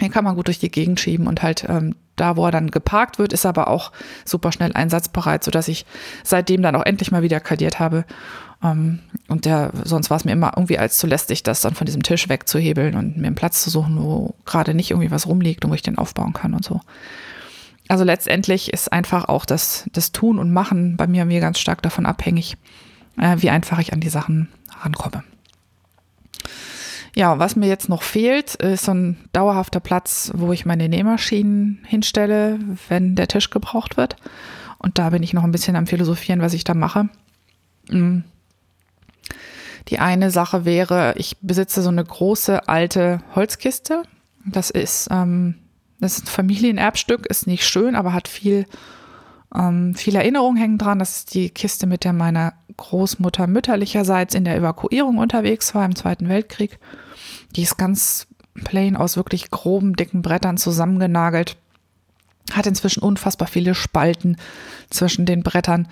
den kann man gut durch die Gegend schieben und halt ähm, da, wo er dann geparkt wird, ist aber auch super schnell einsatzbereit, sodass ich seitdem dann auch endlich mal wieder kadiert habe. Ähm, und der, sonst war es mir immer irgendwie als zu lästig, das dann von diesem Tisch wegzuhebeln und mir einen Platz zu suchen, wo gerade nicht irgendwie was rumliegt und wo ich den aufbauen kann und so. Also letztendlich ist einfach auch das, das Tun und Machen bei mir, mir ganz stark davon abhängig, äh, wie einfach ich an die Sachen rankomme. Ja, was mir jetzt noch fehlt, ist so ein dauerhafter Platz, wo ich meine Nähmaschinen hinstelle, wenn der Tisch gebraucht wird. Und da bin ich noch ein bisschen am Philosophieren, was ich da mache. Mm. Die eine Sache wäre, ich besitze so eine große alte Holzkiste. Das ist, ähm, das ist ein Familienerbstück, ist nicht schön, aber hat viel, ähm, viel Erinnerung hängen dran. Das ist die Kiste, mit der meine Großmutter mütterlicherseits in der Evakuierung unterwegs war im Zweiten Weltkrieg. Die ist ganz plain aus wirklich groben, dicken Brettern zusammengenagelt. Hat inzwischen unfassbar viele Spalten zwischen den Brettern.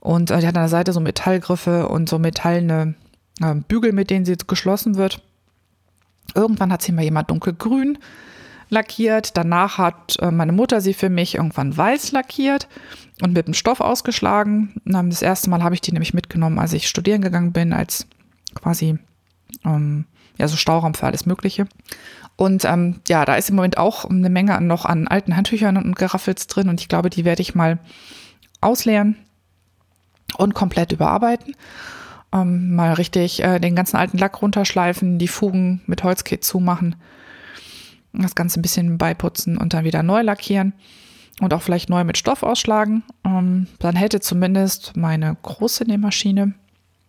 Und äh, die hat an der Seite so Metallgriffe und so metallene äh, Bügel, mit denen sie geschlossen wird. Irgendwann hat sie mal jemand dunkelgrün lackiert. Danach hat äh, meine Mutter sie für mich irgendwann weiß lackiert und mit dem Stoff ausgeschlagen. Das erste Mal habe ich die nämlich mitgenommen, als ich studieren gegangen bin, als quasi ähm, ja so Stauraum für alles Mögliche. Und ähm, ja, da ist im Moment auch eine Menge noch an alten Handtüchern und Geraffels drin und ich glaube, die werde ich mal ausleeren und komplett überarbeiten. Ähm, mal richtig äh, den ganzen alten Lack runterschleifen, die Fugen mit Holzkit zumachen, das Ganze ein bisschen beiputzen und dann wieder neu lackieren und auch vielleicht neu mit Stoff ausschlagen. Ähm, dann hätte zumindest meine große Nähmaschine,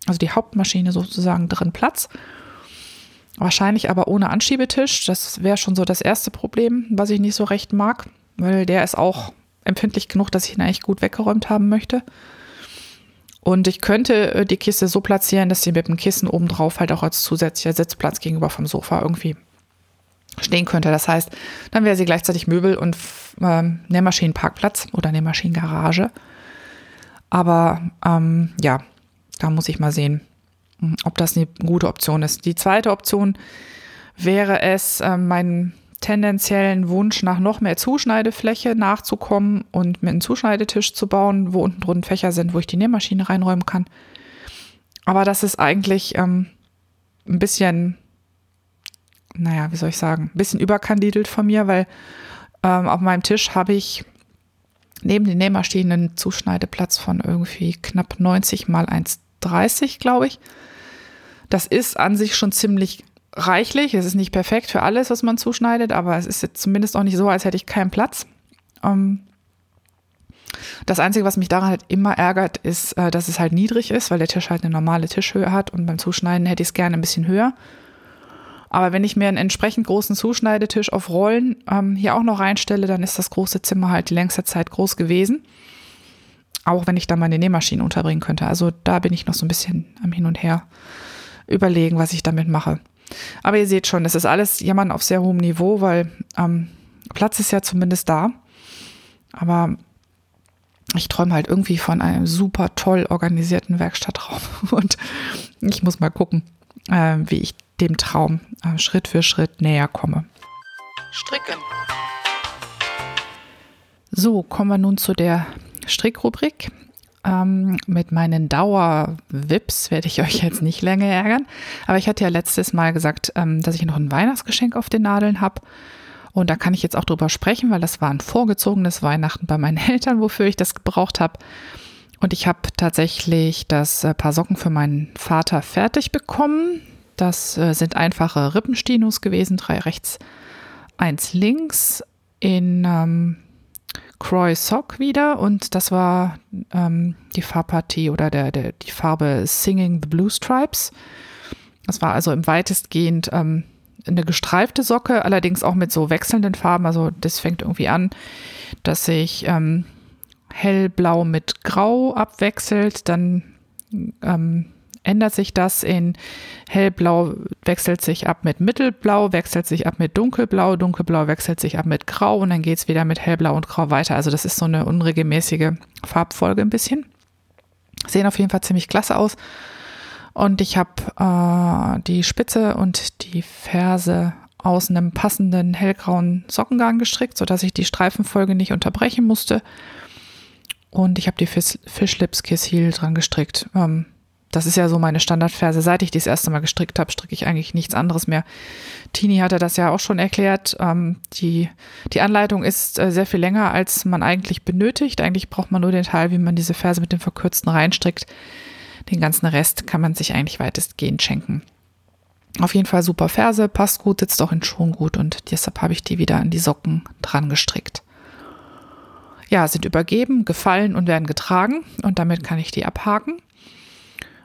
also die Hauptmaschine sozusagen drin Platz. Wahrscheinlich aber ohne Anschiebetisch. Das wäre schon so das erste Problem, was ich nicht so recht mag, weil der ist auch empfindlich genug, dass ich ihn eigentlich gut weggeräumt haben möchte. Und ich könnte äh, die Kiste so platzieren, dass sie mit dem Kissen obendrauf halt auch als zusätzlicher Sitzplatz gegenüber vom Sofa irgendwie stehen könnte. Das heißt, dann wäre sie gleichzeitig Möbel und ähm, Nähmaschinenparkplatz oder Nähmaschinengarage. Aber ähm, ja, da muss ich mal sehen, hm, ob das eine gute Option ist. Die zweite Option wäre es, äh, meinen tendenziellen Wunsch nach noch mehr Zuschneidefläche nachzukommen und mit einem Zuschneidetisch zu bauen, wo unten drunter Fächer sind, wo ich die Nähmaschine reinräumen kann. Aber das ist eigentlich ähm, ein bisschen, naja, wie soll ich sagen, ein bisschen überkandidelt von mir, weil ähm, auf meinem Tisch habe ich neben den Nähmaschinen einen Zuschneideplatz von irgendwie knapp 90 mal 1,30, glaube ich. Das ist an sich schon ziemlich reichlich. Es ist nicht perfekt für alles, was man zuschneidet, aber es ist jetzt zumindest auch nicht so, als hätte ich keinen Platz. Ähm, das Einzige, was mich daran halt immer ärgert, ist, äh, dass es halt niedrig ist, weil der Tisch halt eine normale Tischhöhe hat und beim Zuschneiden hätte ich es gerne ein bisschen höher. Aber wenn ich mir einen entsprechend großen Zuschneidetisch auf Rollen ähm, hier auch noch reinstelle, dann ist das große Zimmer halt die längste Zeit groß gewesen. Auch wenn ich da meine Nähmaschine unterbringen könnte. Also da bin ich noch so ein bisschen am Hin und Her überlegen, was ich damit mache. Aber ihr seht schon, es ist alles Jammern auf sehr hohem Niveau, weil ähm, Platz ist ja zumindest da. Aber ich träume halt irgendwie von einem super toll organisierten Werkstattraum. Und ich muss mal gucken, äh, wie ich dem Traum äh, Schritt für Schritt näher komme. Stricken. So, kommen wir nun zu der Strickrubrik. Ähm, mit meinen Dauer-Vips werde ich euch jetzt nicht länger ärgern. Aber ich hatte ja letztes Mal gesagt, ähm, dass ich noch ein Weihnachtsgeschenk auf den Nadeln habe. Und da kann ich jetzt auch drüber sprechen, weil das war ein vorgezogenes Weihnachten bei meinen Eltern, wofür ich das gebraucht habe. Und ich habe tatsächlich das äh, Paar Socken für meinen Vater fertig bekommen. Das äh, sind einfache Rippenstinos gewesen, drei rechts, eins links in ähm, Croy Sock wieder und das war ähm, die Farbpartie oder der, der, die Farbe Singing the Blue Stripes. Das war also im weitestgehend ähm, eine gestreifte Socke, allerdings auch mit so wechselnden Farben. Also das fängt irgendwie an, dass sich ähm, hellblau mit grau abwechselt, dann ähm, ändert sich das in hellblau, wechselt sich ab mit mittelblau, wechselt sich ab mit dunkelblau, dunkelblau wechselt sich ab mit grau und dann geht es wieder mit hellblau und grau weiter. Also das ist so eine unregelmäßige Farbfolge ein bisschen. Sehen auf jeden Fall ziemlich klasse aus. Und ich habe äh, die Spitze und die Ferse aus einem passenden hellgrauen Sockengarn gestrickt, sodass ich die Streifenfolge nicht unterbrechen musste. Und ich habe die Fischlips Kiss Heel dran gestrickt. Ähm, das ist ja so meine Standardverse. Seit ich das erste Mal gestrickt habe, stricke ich eigentlich nichts anderes mehr. Tini hatte das ja auch schon erklärt. Ähm, die, die Anleitung ist äh, sehr viel länger, als man eigentlich benötigt. Eigentlich braucht man nur den Teil, wie man diese Verse mit dem verkürzten reinstrickt. Den ganzen Rest kann man sich eigentlich weitestgehend schenken. Auf jeden Fall super Ferse, passt gut, sitzt auch in Schuhen gut und deshalb habe ich die wieder an die Socken dran gestrickt. Ja, sind übergeben, gefallen und werden getragen und damit kann ich die abhaken.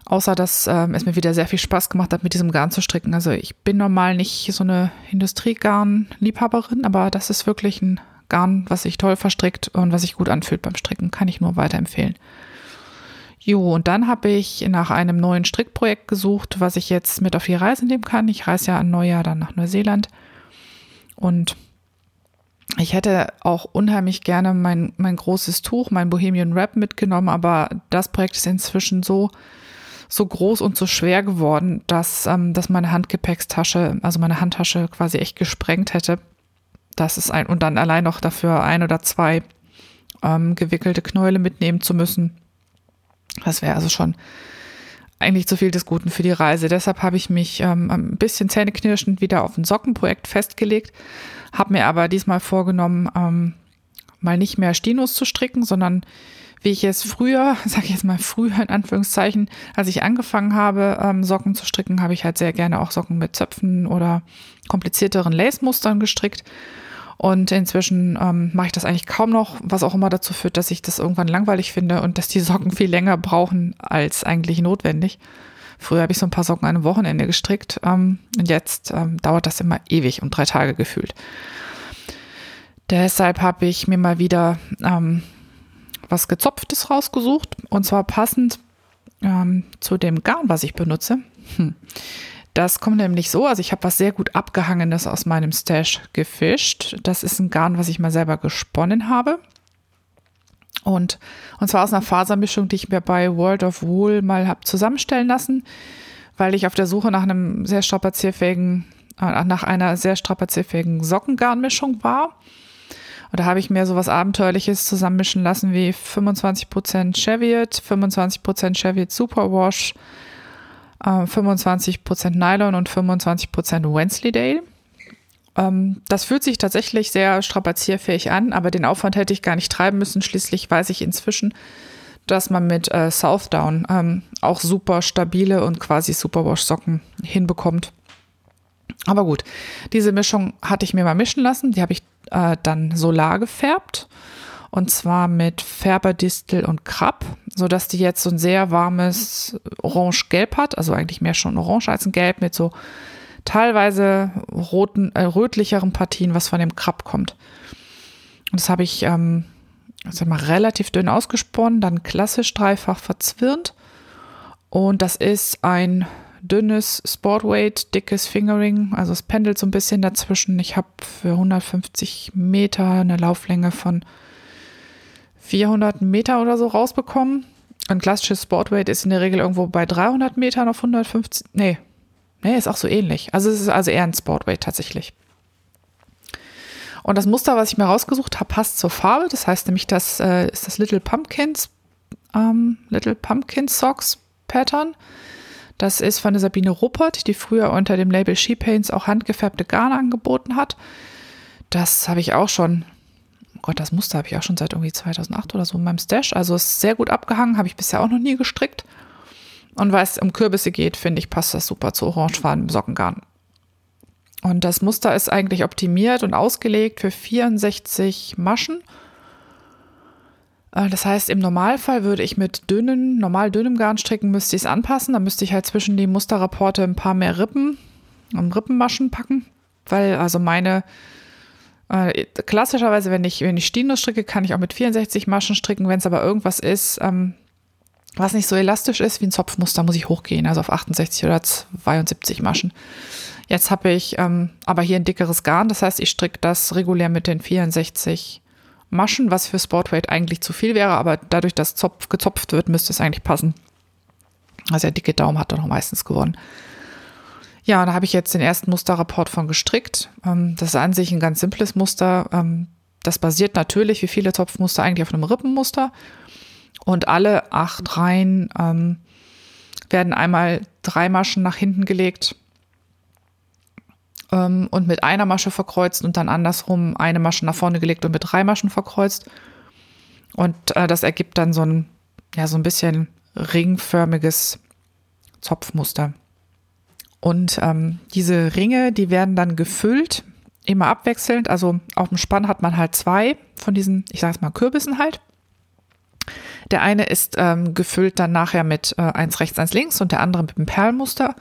Außer dass ähm, es mir wieder sehr viel Spaß gemacht hat, mit diesem Garn zu stricken. Also ich bin normal nicht so eine Industriegarn-Liebhaberin, aber das ist wirklich ein Garn, was sich toll verstrickt und was sich gut anfühlt beim Stricken. Kann ich nur weiterempfehlen. Jo, und dann habe ich nach einem neuen Strickprojekt gesucht, was ich jetzt mit auf die Reise nehmen kann. Ich reise ja an Neujahr dann nach Neuseeland. Und ich hätte auch unheimlich gerne mein, mein großes Tuch, mein Bohemian Wrap mitgenommen, aber das Projekt ist inzwischen so so groß und so schwer geworden, dass, ähm, dass meine Handgepäckstasche, also meine Handtasche quasi echt gesprengt hätte. das ist ein, und dann allein noch dafür ein oder zwei ähm, gewickelte Knäule mitnehmen zu müssen. Das wäre also schon eigentlich zu viel des Guten für die Reise. Deshalb habe ich mich ähm, ein bisschen zähneknirschend wieder auf ein Sockenprojekt festgelegt, habe mir aber diesmal vorgenommen, ähm, mal nicht mehr Stinos zu stricken, sondern wie ich es früher, sage ich jetzt mal früher in Anführungszeichen, als ich angefangen habe, ähm, Socken zu stricken, habe ich halt sehr gerne auch Socken mit Zöpfen oder komplizierteren Lace-Mustern gestrickt. Und inzwischen ähm, mache ich das eigentlich kaum noch, was auch immer dazu führt, dass ich das irgendwann langweilig finde und dass die Socken viel länger brauchen als eigentlich notwendig. Früher habe ich so ein paar Socken an einem Wochenende gestrickt ähm, und jetzt ähm, dauert das immer ewig und drei Tage gefühlt. Deshalb habe ich mir mal wieder ähm, was gezopftes rausgesucht und zwar passend ähm, zu dem Garn, was ich benutze. Hm. Das kommt nämlich so, also ich habe was sehr gut abgehangenes aus meinem Stash gefischt. Das ist ein Garn, was ich mal selber gesponnen habe. Und, und zwar aus einer Fasermischung, die ich mir bei World of Wool mal habe zusammenstellen lassen, weil ich auf der Suche nach einem sehr strapazierfähigen, äh, nach einer sehr strapazierfähigen Sockengarnmischung war. Und da habe ich mir so was Abenteuerliches zusammenmischen lassen wie 25% Cheviot, 25% Cheviot Superwash, 25% äh, Nylon und 25% Wensleydale. Ähm, das fühlt sich tatsächlich sehr strapazierfähig an, aber den Aufwand hätte ich gar nicht treiben müssen. Schließlich weiß ich inzwischen, dass man mit äh, Southdown ähm, auch super stabile und quasi Superwash-Socken hinbekommt. Aber gut, diese Mischung hatte ich mir mal mischen lassen. Die habe ich äh, dann solar gefärbt und zwar mit Färberdistel und Krab, sodass die jetzt so ein sehr warmes Orange-Gelb hat, also eigentlich mehr schon Orange als ein Gelb mit so teilweise roten, äh, rötlicheren Partien, was von dem Krab kommt. Und das habe ich ähm, sag mal, relativ dünn ausgesponnen, dann klassisch dreifach verzwirnt. Und das ist ein dünnes Sportweight, dickes Fingering, also es pendelt so ein bisschen dazwischen. Ich habe für 150 Meter eine Lauflänge von 400 Meter oder so rausbekommen. Ein klassisches Sportweight ist in der Regel irgendwo bei 300 Metern auf 150. Nee, nee, ist auch so ähnlich. Also es ist also eher ein Sportweight tatsächlich. Und das Muster, was ich mir rausgesucht habe, passt zur Farbe. Das heißt nämlich, das äh, ist das Little Pumpkins, ähm, Little Pumpkin Socks Pattern. Das ist von der Sabine Ruppert, die früher unter dem Label She Paints auch handgefärbte Garne angeboten hat. Das habe ich auch schon Gott, das Muster habe ich auch schon seit irgendwie 2008 oder so in meinem Stash. Also ist sehr gut abgehangen, habe ich bisher auch noch nie gestrickt. Und weil es um Kürbisse geht, finde ich, passt das super zu orangefarbenem Sockengarn. Und das Muster ist eigentlich optimiert und ausgelegt für 64 Maschen. Äh, das heißt, im Normalfall würde ich mit dünnen, normal dünnem Garn stricken, müsste ich es anpassen. Dann müsste ich halt zwischen die Musterrapporte ein paar mehr Rippen und Rippenmaschen packen, weil also meine äh, klassischerweise, wenn ich, wenn ich Stino stricke, kann ich auch mit 64 Maschen stricken. Wenn es aber irgendwas ist, ähm, was nicht so elastisch ist wie ein Zopfmuster, muss ich hochgehen, also auf 68 oder 72 Maschen. Jetzt habe ich ähm, aber hier ein dickeres Garn, das heißt, ich stricke das regulär mit den 64 Maschen, was für Sportweight eigentlich zu viel wäre, aber dadurch, dass Zopf gezopft wird, müsste es eigentlich passen. Also der dicke Daumen hat doch noch meistens gewonnen. Ja, da habe ich jetzt den ersten Musterrapport von gestrickt. Ähm, das ist an sich ein ganz simples Muster. Ähm, das basiert natürlich, wie viele Topfmuster, eigentlich auf einem Rippenmuster. Und alle acht Reihen ähm, werden einmal drei Maschen nach hinten gelegt und mit einer Masche verkreuzt und dann andersrum eine Masche nach vorne gelegt und mit drei Maschen verkreuzt. Und äh, das ergibt dann so ein, ja, so ein bisschen ringförmiges Zopfmuster. Und ähm, diese Ringe, die werden dann gefüllt, immer abwechselnd. Also auf dem Spann hat man halt zwei von diesen, ich sage es mal, Kürbissen halt. Der eine ist ähm, gefüllt dann nachher mit äh, eins rechts, eins links und der andere mit einem Perlmuster.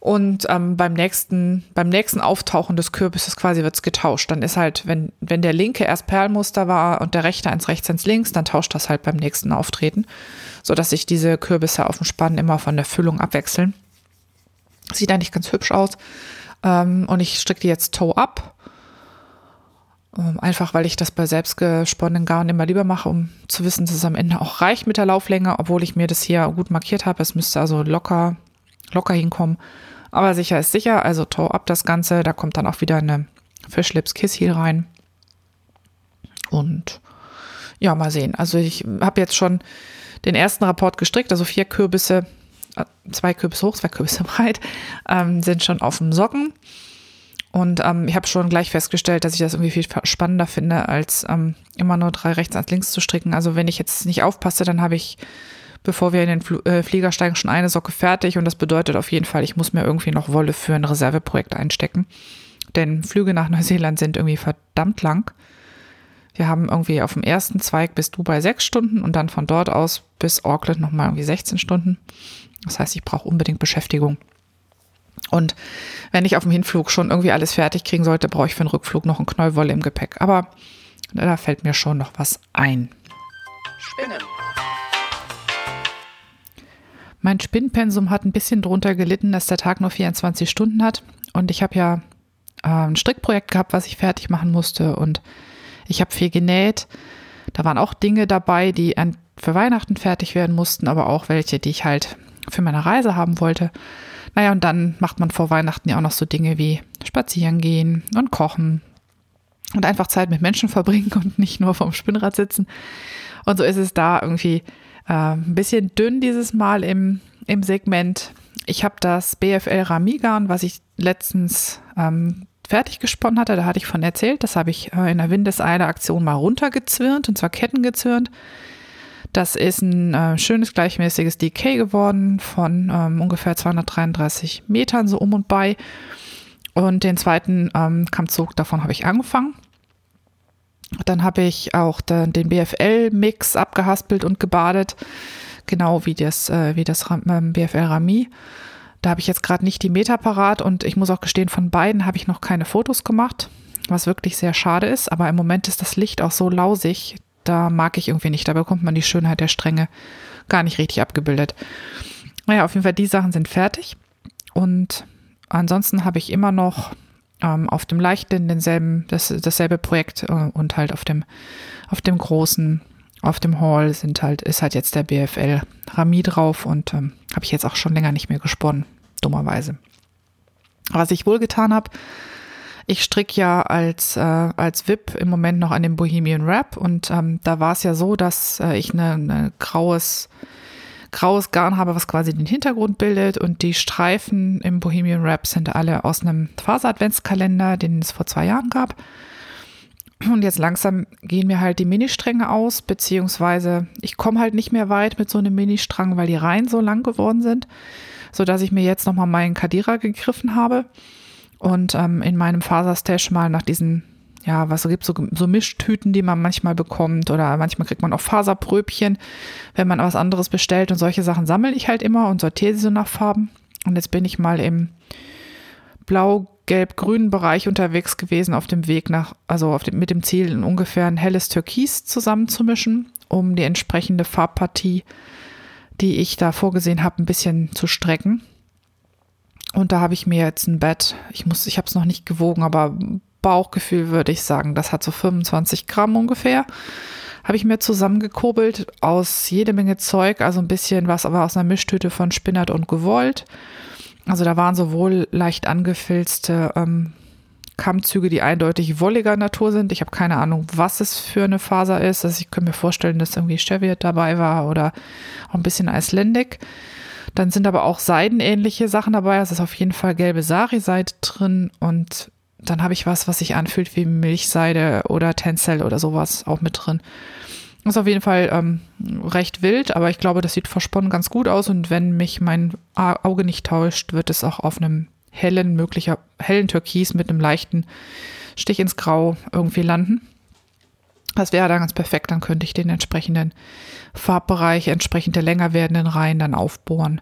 Und ähm, beim nächsten, beim nächsten Auftauchen des Kürbisses quasi wird's getauscht. Dann ist halt, wenn, wenn der linke erst Perlmuster war und der rechte eins rechts, eins links, dann tauscht das halt beim nächsten Auftreten, sodass sich diese Kürbisse auf dem Spann immer von der Füllung abwechseln. Sieht eigentlich ganz hübsch aus. Ähm, und ich stricke die jetzt Toe up. Ähm, einfach weil ich das bei selbstgesponnenen Garn immer lieber mache, um zu wissen, dass es am Ende auch reicht mit der Lauflänge, obwohl ich mir das hier gut markiert habe. Es müsste also locker, locker hinkommen. Aber sicher ist sicher, also Toe up das Ganze. Da kommt dann auch wieder eine Fischlips Kiss rein. Und ja, mal sehen. Also ich habe jetzt schon den ersten Rapport gestrickt, also vier Kürbisse, äh, zwei Kürbisse hoch, zwei Kürbisse breit, ähm, sind schon auf dem Socken. Und ähm, ich habe schon gleich festgestellt, dass ich das irgendwie viel spannender finde, als ähm, immer nur drei rechts als links zu stricken. Also wenn ich jetzt nicht aufpasse, dann habe ich, bevor wir in den Fl äh, Flieger steigen, schon eine Socke fertig. Und das bedeutet auf jeden Fall, ich muss mir irgendwie noch Wolle für ein Reserveprojekt einstecken. Denn Flüge nach Neuseeland sind irgendwie verdammt lang. Wir haben irgendwie auf dem ersten Zweig bis Dubai sechs Stunden und dann von dort aus bis Auckland nochmal irgendwie 16 Stunden. Das heißt, ich brauche unbedingt Beschäftigung. Und wenn ich auf dem Hinflug schon irgendwie alles fertig kriegen sollte, brauche ich für den Rückflug noch einen Knollwolle im Gepäck. Aber da fällt mir schon noch was ein. Spinnen. Mein Spinnpensum hat ein bisschen drunter gelitten, dass der Tag nur 24 Stunden hat. Und ich habe ja äh, ein Strickprojekt gehabt, was ich fertig machen musste. Und ich habe viel genäht. Da waren auch Dinge dabei, die für Weihnachten fertig werden mussten, aber auch welche, die ich halt für meine Reise haben wollte. Naja, und dann macht man vor Weihnachten ja auch noch so Dinge wie spazieren gehen und kochen und einfach Zeit mit Menschen verbringen und nicht nur vom Spinnrad sitzen. Und so ist es da irgendwie äh, ein bisschen dünn dieses Mal im, im Segment. Ich habe das BFL Ramigan, was ich letztens ähm, fertig gesponnen hatte, da hatte ich von erzählt. Das habe ich äh, in der Windeseile-Aktion mal runtergezwirnt und zwar kettengezwirnt. Das ist ein äh, schönes gleichmäßiges Decay geworden von ähm, ungefähr 233 Metern so um und bei. Und den zweiten ähm, Kammzug davon habe ich angefangen. Dann habe ich auch den, den BFL-Mix abgehaspelt und gebadet, genau wie das, äh, wie das ähm, BFL Rami. Da habe ich jetzt gerade nicht die Meter parat und ich muss auch gestehen, von beiden habe ich noch keine Fotos gemacht, was wirklich sehr schade ist. Aber im Moment ist das Licht auch so lausig, da mag ich irgendwie nicht. Da bekommt man die Schönheit der Stränge gar nicht richtig abgebildet. Naja, auf jeden Fall, die Sachen sind fertig. Und ansonsten habe ich immer noch ähm, auf dem leichten denselben, das, dasselbe Projekt äh, und halt auf dem, auf dem großen, auf dem Hall sind halt, ist halt jetzt der BFL Rami drauf und ähm, habe ich jetzt auch schon länger nicht mehr gesponnen, dummerweise. Was ich wohl getan habe, ich stricke ja als, äh, als VIP im Moment noch an dem Bohemian Rap und ähm, da war es ja so, dass äh, ich eine, eine graues, graues Garn habe, was quasi den Hintergrund bildet und die Streifen im Bohemian Rap sind alle aus einem Faser-Adventskalender, den es vor zwei Jahren gab. Und jetzt langsam gehen mir halt die Ministränge aus, beziehungsweise ich komme halt nicht mehr weit mit so einem Ministrang, weil die Reihen so lang geworden sind, sodass ich mir jetzt nochmal meinen Kadira gegriffen habe und ähm, in meinem Faserstash mal nach diesen, ja, was gibt so, so Mischtüten, die man manchmal bekommt oder manchmal kriegt man auch Faserpröbchen, wenn man was anderes bestellt und solche Sachen sammle ich halt immer und sortiere sie so nach Farben. Und jetzt bin ich mal im blau gelb grünen Bereich unterwegs gewesen auf dem Weg nach, also dem, mit dem Ziel, ungefähr ein helles Türkis zusammenzumischen, um die entsprechende Farbpartie, die ich da vorgesehen habe, ein bisschen zu strecken. Und da habe ich mir jetzt ein Bett, ich muss, ich habe es noch nicht gewogen, aber Bauchgefühl würde ich sagen, das hat so 25 Gramm ungefähr. Habe ich mir zusammengekurbelt aus jede Menge Zeug, also ein bisschen was, aber aus einer Mischtüte von Spinnert und Gewollt. Also da waren sowohl leicht angefilzte ähm, Kammzüge, die eindeutig wolliger Natur sind. Ich habe keine Ahnung, was es für eine Faser ist. Also ich könnte mir vorstellen, dass irgendwie Cheviot dabei war oder auch ein bisschen Icelandic. Dann sind aber auch seidenähnliche Sachen dabei. Es ist auf jeden Fall gelbe Sari-Seide drin und dann habe ich was, was sich anfühlt wie Milchseide oder Tencel oder sowas auch mit drin. Ist auf jeden Fall ähm, recht wild, aber ich glaube, das sieht versponnen ganz gut aus und wenn mich mein Auge nicht täuscht, wird es auch auf einem hellen, möglicher hellen Türkis mit einem leichten Stich ins Grau irgendwie landen. Das wäre dann ganz perfekt, dann könnte ich den entsprechenden Farbbereich, entsprechend der länger werdenden Reihen dann aufbohren.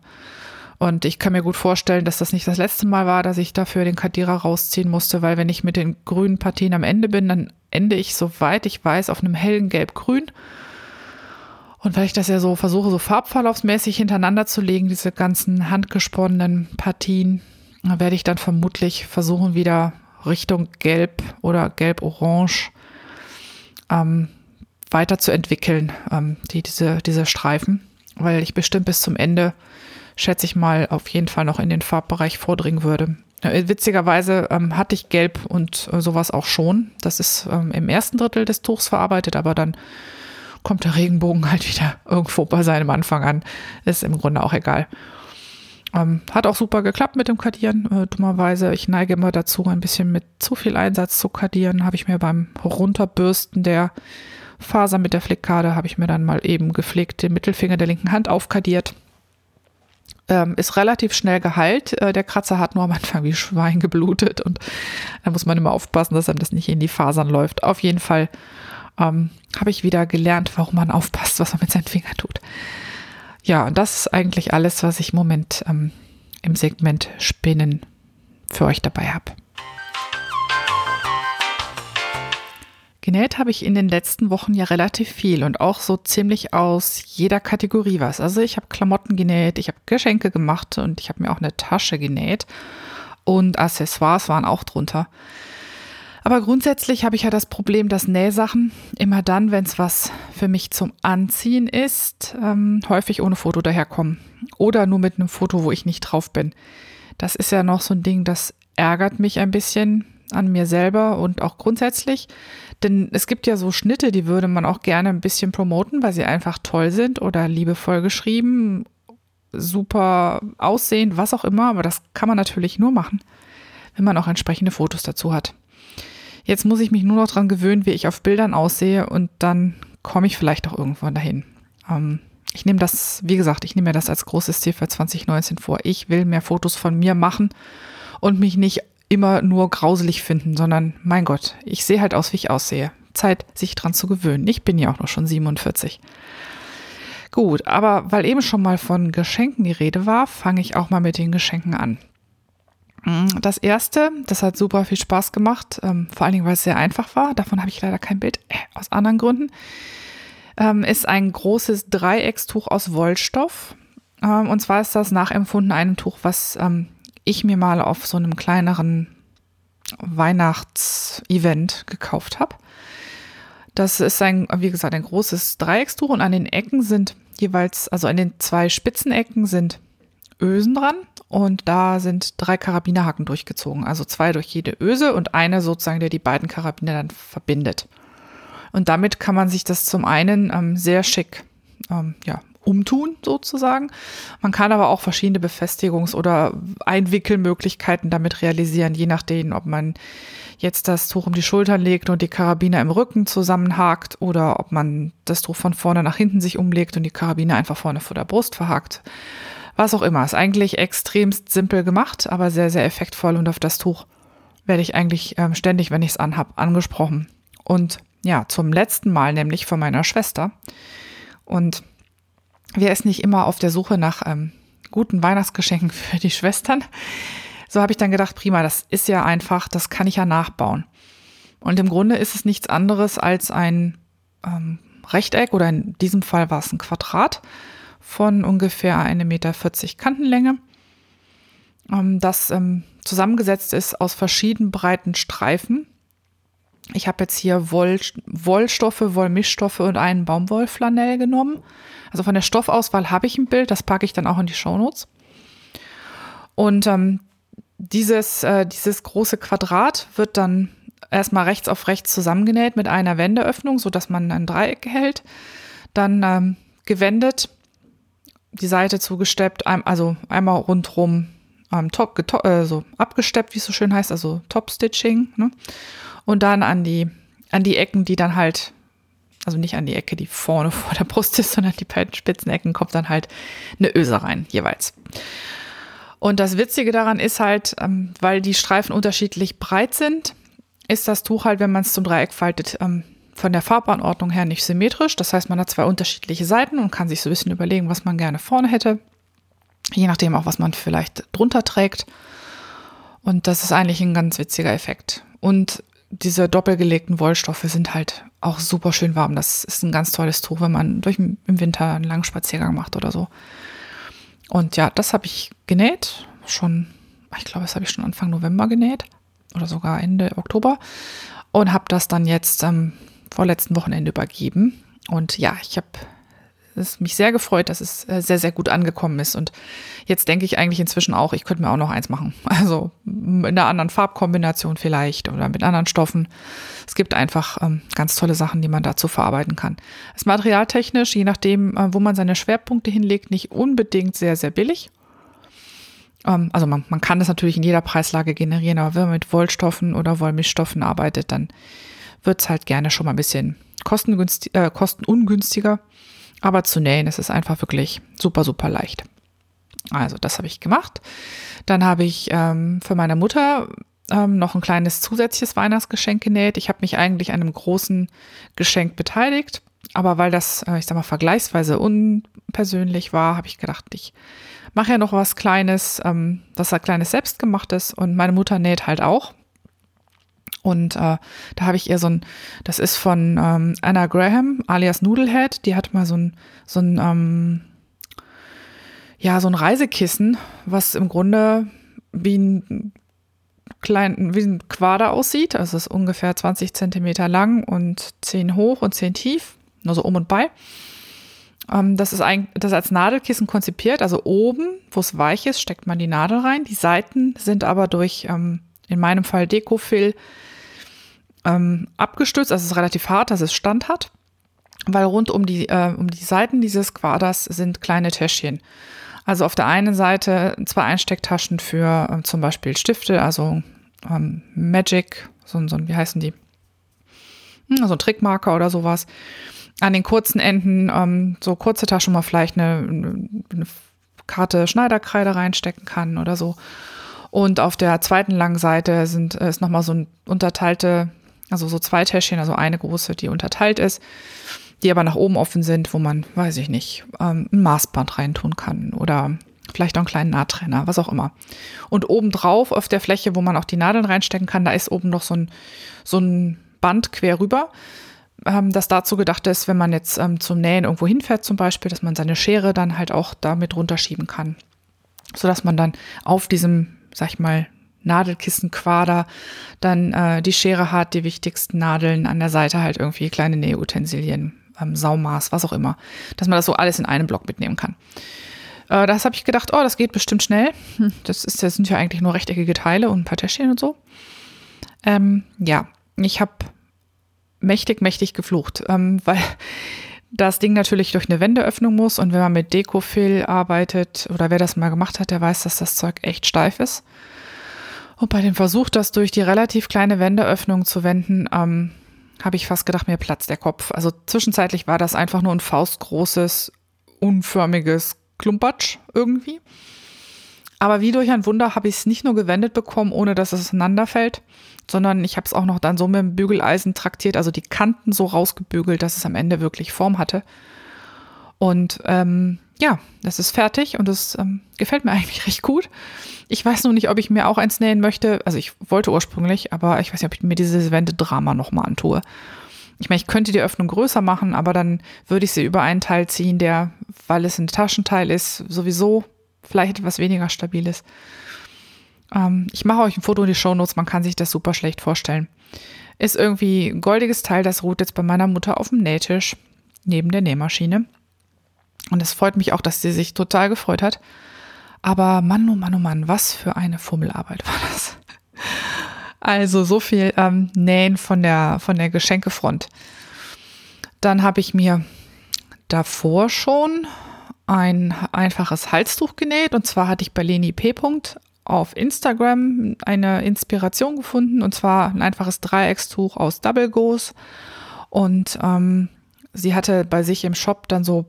Und ich kann mir gut vorstellen, dass das nicht das letzte Mal war, dass ich dafür den Kadira rausziehen musste, weil wenn ich mit den grünen Partien am Ende bin, dann ende ich, soweit ich weiß, auf einem hellen Gelb-Grün. Und weil ich das ja so versuche, so farbverlaufsmäßig hintereinander zu legen, diese ganzen handgesponnenen Partien, werde ich dann vermutlich versuchen, wieder Richtung Gelb oder Gelb-Orange ähm, weiterzuentwickeln, ähm, die, diese, diese Streifen, weil ich bestimmt bis zum Ende, schätze ich mal, auf jeden Fall noch in den Farbbereich vordringen würde. Äh, witzigerweise ähm, hatte ich Gelb und äh, sowas auch schon. Das ist ähm, im ersten Drittel des Tuchs verarbeitet, aber dann kommt der Regenbogen halt wieder irgendwo bei seinem Anfang an. Ist im Grunde auch egal. Ähm, hat auch super geklappt mit dem Kadieren. Äh, dummerweise, ich neige immer dazu, ein bisschen mit zu viel Einsatz zu kadieren. Habe ich mir beim Runterbürsten der Faser mit der Flickkarte, habe ich mir dann mal eben gepflegt den Mittelfinger der linken Hand aufkadiert. Ähm, ist relativ schnell geheilt. Äh, der Kratzer hat nur am Anfang wie Schwein geblutet und da muss man immer aufpassen, dass einem das nicht in die Fasern läuft. Auf jeden Fall ähm, habe ich wieder gelernt, warum man aufpasst, was man mit seinen Fingern tut. Ja, und das ist eigentlich alles, was ich im Moment ähm, im Segment Spinnen für euch dabei habe. Genäht habe ich in den letzten Wochen ja relativ viel und auch so ziemlich aus jeder Kategorie was. Also ich habe Klamotten genäht, ich habe Geschenke gemacht und ich habe mir auch eine Tasche genäht und Accessoires waren auch drunter. Aber grundsätzlich habe ich ja das Problem, dass Nähsachen immer dann, wenn es was für mich zum Anziehen ist, ähm, häufig ohne Foto daherkommen. Oder nur mit einem Foto, wo ich nicht drauf bin. Das ist ja noch so ein Ding, das ärgert mich ein bisschen an mir selber und auch grundsätzlich. Denn es gibt ja so Schnitte, die würde man auch gerne ein bisschen promoten, weil sie einfach toll sind oder liebevoll geschrieben, super aussehend, was auch immer. Aber das kann man natürlich nur machen, wenn man auch entsprechende Fotos dazu hat. Jetzt muss ich mich nur noch dran gewöhnen, wie ich auf Bildern aussehe und dann komme ich vielleicht auch irgendwann dahin. Ähm, ich nehme das, wie gesagt, ich nehme mir das als großes Ziel für 2019 vor. Ich will mehr Fotos von mir machen und mich nicht immer nur grauselig finden, sondern mein Gott, ich sehe halt aus, wie ich aussehe. Zeit, sich dran zu gewöhnen. Ich bin ja auch noch schon 47. Gut, aber weil eben schon mal von Geschenken die Rede war, fange ich auch mal mit den Geschenken an. Mm, das erste, das hat super viel Spaß gemacht, ähm, vor allen Dingen, weil es sehr einfach war. Davon habe ich leider kein Bild, äh, aus anderen Gründen. Ähm, ist ein großes Dreieckstuch aus Wollstoff. Ähm, und zwar ist das nachempfunden einem Tuch, was ähm, ich mir mal auf so einem kleineren Weihnachtsevent gekauft habe. Das ist ein, wie gesagt, ein großes Dreieckstuch und an den Ecken sind jeweils, also an den zwei Spitzenecken sind Ösen dran und da sind drei Karabinerhaken durchgezogen, also zwei durch jede Öse und eine sozusagen, der die beiden Karabiner dann verbindet. Und damit kann man sich das zum einen ähm, sehr schick ähm, ja, umtun sozusagen. Man kann aber auch verschiedene Befestigungs- oder Einwickelmöglichkeiten damit realisieren, je nachdem, ob man jetzt das Tuch um die Schultern legt und die Karabiner im Rücken zusammenhakt oder ob man das Tuch von vorne nach hinten sich umlegt und die Karabiner einfach vorne vor der Brust verhakt was auch immer. Ist eigentlich extremst simpel gemacht, aber sehr, sehr effektvoll und auf das Tuch werde ich eigentlich ähm, ständig, wenn ich es anhab, angesprochen. Und ja, zum letzten Mal nämlich von meiner Schwester. Und wer ist nicht immer auf der Suche nach ähm, guten Weihnachtsgeschenken für die Schwestern? So habe ich dann gedacht, prima, das ist ja einfach, das kann ich ja nachbauen. Und im Grunde ist es nichts anderes als ein ähm, Rechteck oder in diesem Fall war es ein Quadrat von ungefähr 1,40 Meter Kantenlänge, ähm, das ähm, zusammengesetzt ist aus verschiedenen breiten Streifen. Ich habe jetzt hier Woll, Wollstoffe, Wollmischstoffe und einen Baumwollflanell genommen. Also von der Stoffauswahl habe ich ein Bild, das packe ich dann auch in die Shownotes. Und ähm, dieses, äh, dieses große Quadrat wird dann erstmal rechts auf rechts zusammengenäht mit einer Wendeöffnung, sodass man ein Dreieck hält. Dann ähm, gewendet die Seite zugesteppt, also einmal rundrum ähm, top, äh, so abgesteppt, wie es so schön heißt, also Top-Stitching. Ne? Und dann an die, an die Ecken, die dann halt, also nicht an die Ecke, die vorne vor der Brust ist, sondern die beiden spitzen Ecken kommt dann halt eine Öse rein, jeweils. Und das Witzige daran ist halt, ähm, weil die Streifen unterschiedlich breit sind, ist das Tuch halt, wenn man es zum Dreieck faltet, ähm, von der Farbanordnung her nicht symmetrisch. Das heißt, man hat zwei unterschiedliche Seiten und kann sich so ein bisschen überlegen, was man gerne vorne hätte. Je nachdem auch, was man vielleicht drunter trägt. Und das ist eigentlich ein ganz witziger Effekt. Und diese doppelgelegten Wollstoffe sind halt auch super schön warm. Das ist ein ganz tolles Tuch, wenn man durch im Winter einen langen Spaziergang macht oder so. Und ja, das habe ich genäht. Schon, ich glaube, das habe ich schon Anfang November genäht. Oder sogar Ende Oktober. Und habe das dann jetzt ähm, vorletzten Wochenende übergeben. Und ja, ich habe es mich sehr gefreut, dass es äh, sehr, sehr gut angekommen ist. Und jetzt denke ich eigentlich inzwischen auch, ich könnte mir auch noch eins machen. Also in einer anderen Farbkombination vielleicht oder mit anderen Stoffen. Es gibt einfach ähm, ganz tolle Sachen, die man dazu verarbeiten kann. Ist materialtechnisch, je nachdem, äh, wo man seine Schwerpunkte hinlegt, nicht unbedingt sehr, sehr billig. Ähm, also man, man kann das natürlich in jeder Preislage generieren, aber wenn man mit Wollstoffen oder Wollmischstoffen arbeitet, dann wird es halt gerne schon mal ein bisschen kostengünstig, äh, kostenungünstiger. Aber zu nähen ist es einfach wirklich super, super leicht. Also das habe ich gemacht. Dann habe ich ähm, für meine Mutter ähm, noch ein kleines zusätzliches Weihnachtsgeschenk genäht. Ich habe mich eigentlich an einem großen Geschenk beteiligt, aber weil das, äh, ich sag mal, vergleichsweise unpersönlich war, habe ich gedacht, ich mache ja noch was Kleines, ähm, was halt kleines selbstgemachtes und meine Mutter näht halt auch. Und äh, da habe ich ihr so ein, das ist von ähm, Anna Graham, alias Noodlehead, die hat mal so ein, so ein, ähm, ja, so ein Reisekissen, was im Grunde wie ein klein, wie ein Quader aussieht. Also es ist ungefähr 20 Zentimeter lang und 10 hoch und 10 tief, nur so um und bei. Ähm, das ist ein, das als Nadelkissen konzipiert. Also oben, wo es weich ist, steckt man die Nadel rein. Die Seiten sind aber durch, ähm, in meinem Fall Dekofil, ähm, abgestützt. Also es ist relativ hart, dass es Stand hat. Weil rund um die, äh, um die Seiten dieses Quaders sind kleine Täschchen. Also auf der einen Seite zwei Einstecktaschen für äh, zum Beispiel Stifte, also ähm, Magic, so, so, wie heißen die? Hm, so ein Trickmarker oder sowas. An den kurzen Enden ähm, so kurze Taschen, wo man vielleicht eine, eine Karte Schneiderkreide reinstecken kann oder so. Und auf der zweiten langen Seite sind, ist nochmal so ein unterteilte, also so zwei Täschchen, also eine große, die unterteilt ist die aber nach oben offen sind, wo man, weiß ich nicht, ähm, ein Maßband reintun kann oder vielleicht auch einen kleinen Nahttrenner, was auch immer. Und obendrauf auf der Fläche, wo man auch die Nadeln reinstecken kann, da ist oben noch so ein, so ein Band quer rüber, ähm, das dazu gedacht ist, wenn man jetzt ähm, zum Nähen irgendwo hinfährt zum Beispiel, dass man seine Schere dann halt auch damit runterschieben kann. Sodass man dann auf diesem, sag ich mal, Nadelkissenquader dann äh, die Schere hat, die wichtigsten Nadeln an der Seite halt irgendwie kleine Nähutensilien ähm, Saumaß, was auch immer, dass man das so alles in einem Block mitnehmen kann. Äh, das habe ich gedacht, oh, das geht bestimmt schnell. Hm, das, ist, das sind ja eigentlich nur rechteckige Teile und ein paar Täschchen und so. Ähm, ja, ich habe mächtig, mächtig geflucht, ähm, weil das Ding natürlich durch eine Wendeöffnung muss und wenn man mit Dekofil arbeitet oder wer das mal gemacht hat, der weiß, dass das Zeug echt steif ist. Und bei dem Versuch, das durch die relativ kleine Wendeöffnung zu wenden, ähm, habe ich fast gedacht, mir platzt der Kopf. Also zwischenzeitlich war das einfach nur ein faustgroßes, unförmiges Klumpatsch irgendwie. Aber wie durch ein Wunder habe ich es nicht nur gewendet bekommen, ohne dass es auseinanderfällt, sondern ich habe es auch noch dann so mit dem Bügeleisen traktiert, also die Kanten so rausgebügelt, dass es am Ende wirklich Form hatte. Und ähm, ja, das ist fertig und es ähm, gefällt mir eigentlich recht gut. Ich weiß nur nicht, ob ich mir auch eins nähen möchte. Also ich wollte ursprünglich, aber ich weiß nicht, ob ich mir dieses Wendedrama nochmal antue. Ich meine, ich könnte die Öffnung größer machen, aber dann würde ich sie über einen Teil ziehen, der, weil es ein Taschenteil ist, sowieso vielleicht etwas weniger stabil ist. Ähm, ich mache euch ein Foto in die Shownotes, man kann sich das super schlecht vorstellen. Ist irgendwie ein goldiges Teil, das ruht jetzt bei meiner Mutter auf dem Nähtisch neben der Nähmaschine. Und es freut mich auch, dass sie sich total gefreut hat. Aber Mann, oh Mann, oh Mann, was für eine Fummelarbeit war das. Also so viel ähm, Nähen von der, von der Geschenkefront. Dann habe ich mir davor schon ein einfaches Halstuch genäht. Und zwar hatte ich bei Leni P. auf Instagram eine Inspiration gefunden. Und zwar ein einfaches Dreieckstuch aus Double Goes. Und ähm, sie hatte bei sich im Shop dann so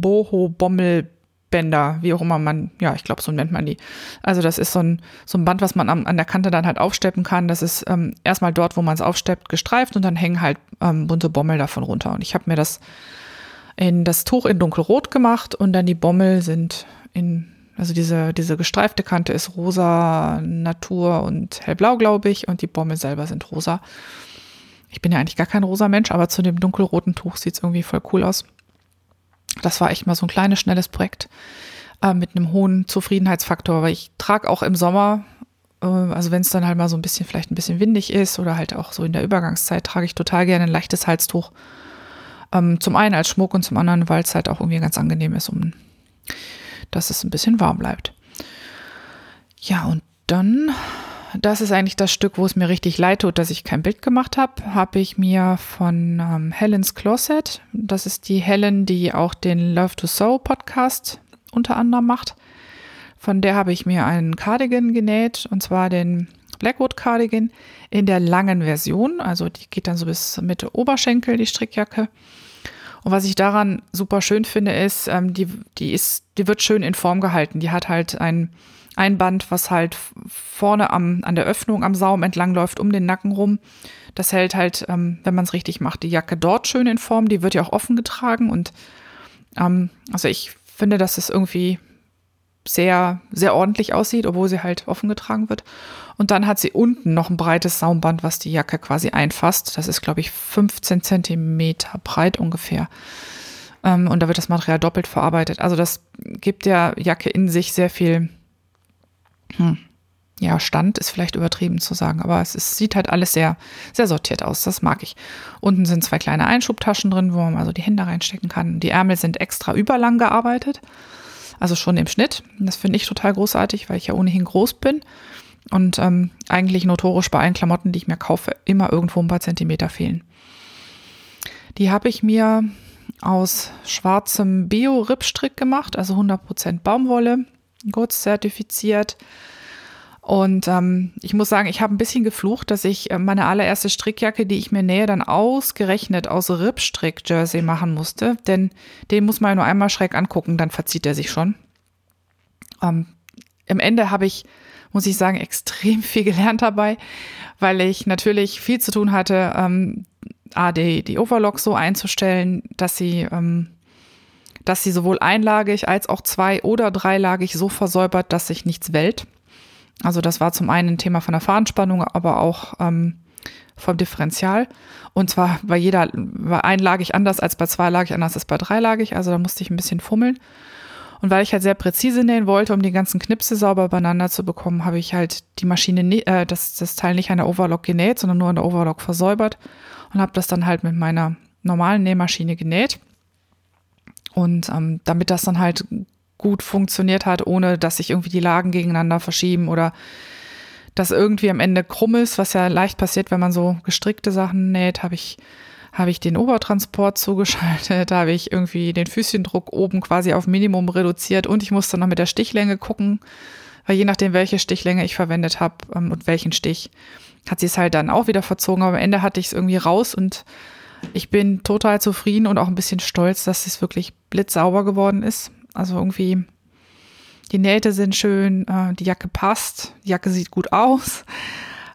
Boho-Bommelbänder, wie auch immer man, ja, ich glaube, so nennt man die. Also das ist so ein, so ein Band, was man am, an der Kante dann halt aufsteppen kann. Das ist ähm, erstmal dort, wo man es aufsteppt, gestreift und dann hängen halt ähm, bunte Bommel davon runter. Und ich habe mir das in das Tuch in dunkelrot gemacht und dann die Bommel sind in, also diese, diese gestreifte Kante ist rosa, Natur und hellblau, glaube ich, und die Bommel selber sind rosa. Ich bin ja eigentlich gar kein rosa Mensch, aber zu dem dunkelroten Tuch sieht es irgendwie voll cool aus. Das war echt mal so ein kleines, schnelles Projekt äh, mit einem hohen Zufriedenheitsfaktor, weil ich trage auch im Sommer, äh, also wenn es dann halt mal so ein bisschen, vielleicht ein bisschen windig ist oder halt auch so in der Übergangszeit, trage ich total gerne ein leichtes Halstuch. Ähm, zum einen als Schmuck und zum anderen, weil es halt auch irgendwie ganz angenehm ist, um dass es ein bisschen warm bleibt. Ja, und dann, das ist eigentlich das Stück, wo es mir richtig leid tut, dass ich kein Bild gemacht habe, habe ich mir von ähm, Helen's Closet, das ist die Helen, die auch den Love to Sew Podcast unter anderem macht, von der habe ich mir einen Cardigan genäht, und zwar den Blackwood Cardigan in der langen Version. Also die geht dann so bis Mitte Oberschenkel, die Strickjacke. Und was ich daran super schön finde, ist, ähm, die, die ist, die wird schön in Form gehalten. Die hat halt ein, ein Band, was halt vorne am, an der Öffnung am Saum entlang läuft, um den Nacken rum. Das hält halt, ähm, wenn man es richtig macht, die Jacke dort schön in Form. Die wird ja auch offen getragen und ähm, also ich finde, dass es irgendwie sehr, sehr ordentlich aussieht, obwohl sie halt offen getragen wird. Und dann hat sie unten noch ein breites Saumband, was die Jacke quasi einfasst. Das ist, glaube ich, 15 Zentimeter breit ungefähr. Ähm, und da wird das Material doppelt verarbeitet. Also das gibt der Jacke in sich sehr viel, hm, ja, Stand ist vielleicht übertrieben zu sagen, aber es ist, sieht halt alles sehr, sehr sortiert aus. Das mag ich. Unten sind zwei kleine Einschubtaschen drin, wo man also die Hände reinstecken kann. Die Ärmel sind extra überlang gearbeitet also schon im Schnitt. Das finde ich total großartig, weil ich ja ohnehin groß bin und ähm, eigentlich notorisch bei allen Klamotten, die ich mir kaufe, immer irgendwo ein paar Zentimeter fehlen. Die habe ich mir aus schwarzem Bio-Rippstrick gemacht, also 100% Baumwolle, kurz zertifiziert. Und ähm, ich muss sagen, ich habe ein bisschen geflucht, dass ich äh, meine allererste Strickjacke, die ich mir nähe, dann ausgerechnet aus Rippstrick-Jersey machen musste. Denn den muss man nur einmal schräg angucken, dann verzieht er sich schon. Ähm, Im Ende habe ich, muss ich sagen, extrem viel gelernt dabei, weil ich natürlich viel zu tun hatte, ähm, A, die, die Overlock so einzustellen, dass sie, ähm, dass sie sowohl einlagig als auch zwei- oder dreilagig so versäubert, dass sich nichts wellt. Also das war zum einen ein Thema von der Fahnenspannung, aber auch ähm, vom Differential. Und zwar bei jeder, war einlagig anders als bei zweilagig, anders als bei dreilagig. Also da musste ich ein bisschen fummeln. Und weil ich halt sehr präzise nähen wollte, um die ganzen Knipse sauber beieinander zu bekommen, habe ich halt die Maschine, äh, das, das Teil nicht an der Overlock genäht, sondern nur an der Overlock versäubert und habe das dann halt mit meiner normalen Nähmaschine genäht. Und ähm, damit das dann halt gut funktioniert hat, ohne dass sich irgendwie die Lagen gegeneinander verschieben oder dass irgendwie am Ende krumm ist, was ja leicht passiert, wenn man so gestrickte Sachen näht, habe ich habe ich den Obertransport zugeschaltet, habe ich irgendwie den Füßchendruck oben quasi auf Minimum reduziert und ich musste noch mit der Stichlänge gucken, weil je nachdem, welche Stichlänge ich verwendet habe ähm, und welchen Stich, hat sie es halt dann auch wieder verzogen, aber am Ende hatte ich es irgendwie raus und ich bin total zufrieden und auch ein bisschen stolz, dass es wirklich blitzsauber geworden ist. Also irgendwie, die Nähte sind schön, äh, die Jacke passt, die Jacke sieht gut aus.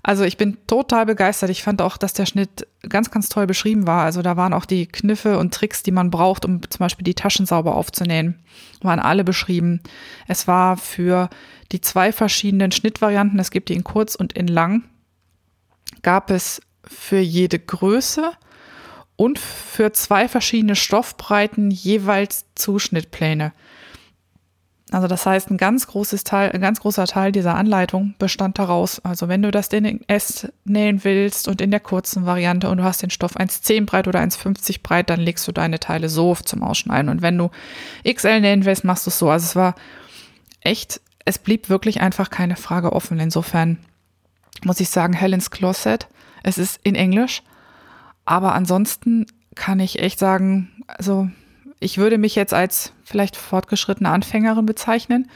Also ich bin total begeistert. Ich fand auch, dass der Schnitt ganz, ganz toll beschrieben war. Also da waren auch die Kniffe und Tricks, die man braucht, um zum Beispiel die Taschen sauber aufzunähen, waren alle beschrieben. Es war für die zwei verschiedenen Schnittvarianten, es gibt die in kurz und in lang, gab es für jede Größe und für zwei verschiedene Stoffbreiten jeweils Zuschnittpläne. Also das heißt, ein ganz großes Teil, ein ganz großer Teil dieser Anleitung bestand daraus. Also wenn du das in S nähen willst und in der kurzen Variante und du hast den Stoff 1,10 breit oder 1,50 breit, dann legst du deine Teile so zum Ausschneiden. Und wenn du XL nähen willst, machst du es so. Also es war echt, es blieb wirklich einfach keine Frage offen. Insofern muss ich sagen, Helen's Closet, es ist in Englisch, aber ansonsten kann ich echt sagen, also ich würde mich jetzt als vielleicht fortgeschrittene Anfängerin bezeichnen.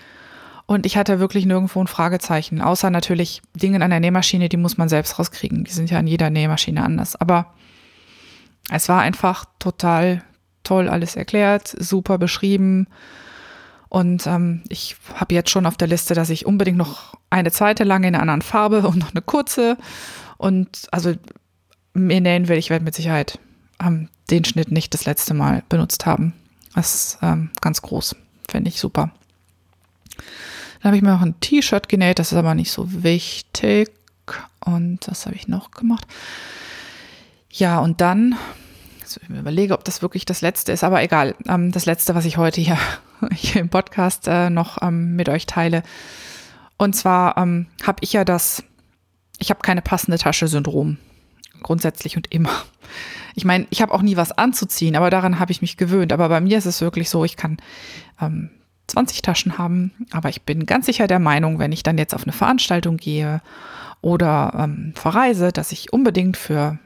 Und ich hatte wirklich nirgendwo ein Fragezeichen, außer natürlich Dinge an der Nähmaschine, die muss man selbst rauskriegen. Die sind ja an jeder Nähmaschine anders. Aber es war einfach total toll alles erklärt, super beschrieben. Und ähm, ich habe jetzt schon auf der Liste, dass ich unbedingt noch eine zweite lange in einer anderen Farbe und noch eine kurze. Und also mir nähen will, ich werde mit Sicherheit ähm, den Schnitt nicht das letzte Mal benutzt haben. Das ist ähm, ganz groß, finde ich super. Dann habe ich mir noch ein T-Shirt genäht, das ist aber nicht so wichtig. Und das habe ich noch gemacht. Ja, und dann, also ich überlege, ob das wirklich das letzte ist, aber egal. Ähm, das letzte, was ich heute hier, hier im Podcast äh, noch ähm, mit euch teile. Und zwar ähm, habe ich ja das, ich habe keine passende Tasche-Syndrom grundsätzlich und immer. Ich meine, ich habe auch nie was anzuziehen, aber daran habe ich mich gewöhnt. Aber bei mir ist es wirklich so, ich kann ähm, 20 Taschen haben, aber ich bin ganz sicher der Meinung, wenn ich dann jetzt auf eine Veranstaltung gehe oder ähm, verreise, dass ich unbedingt für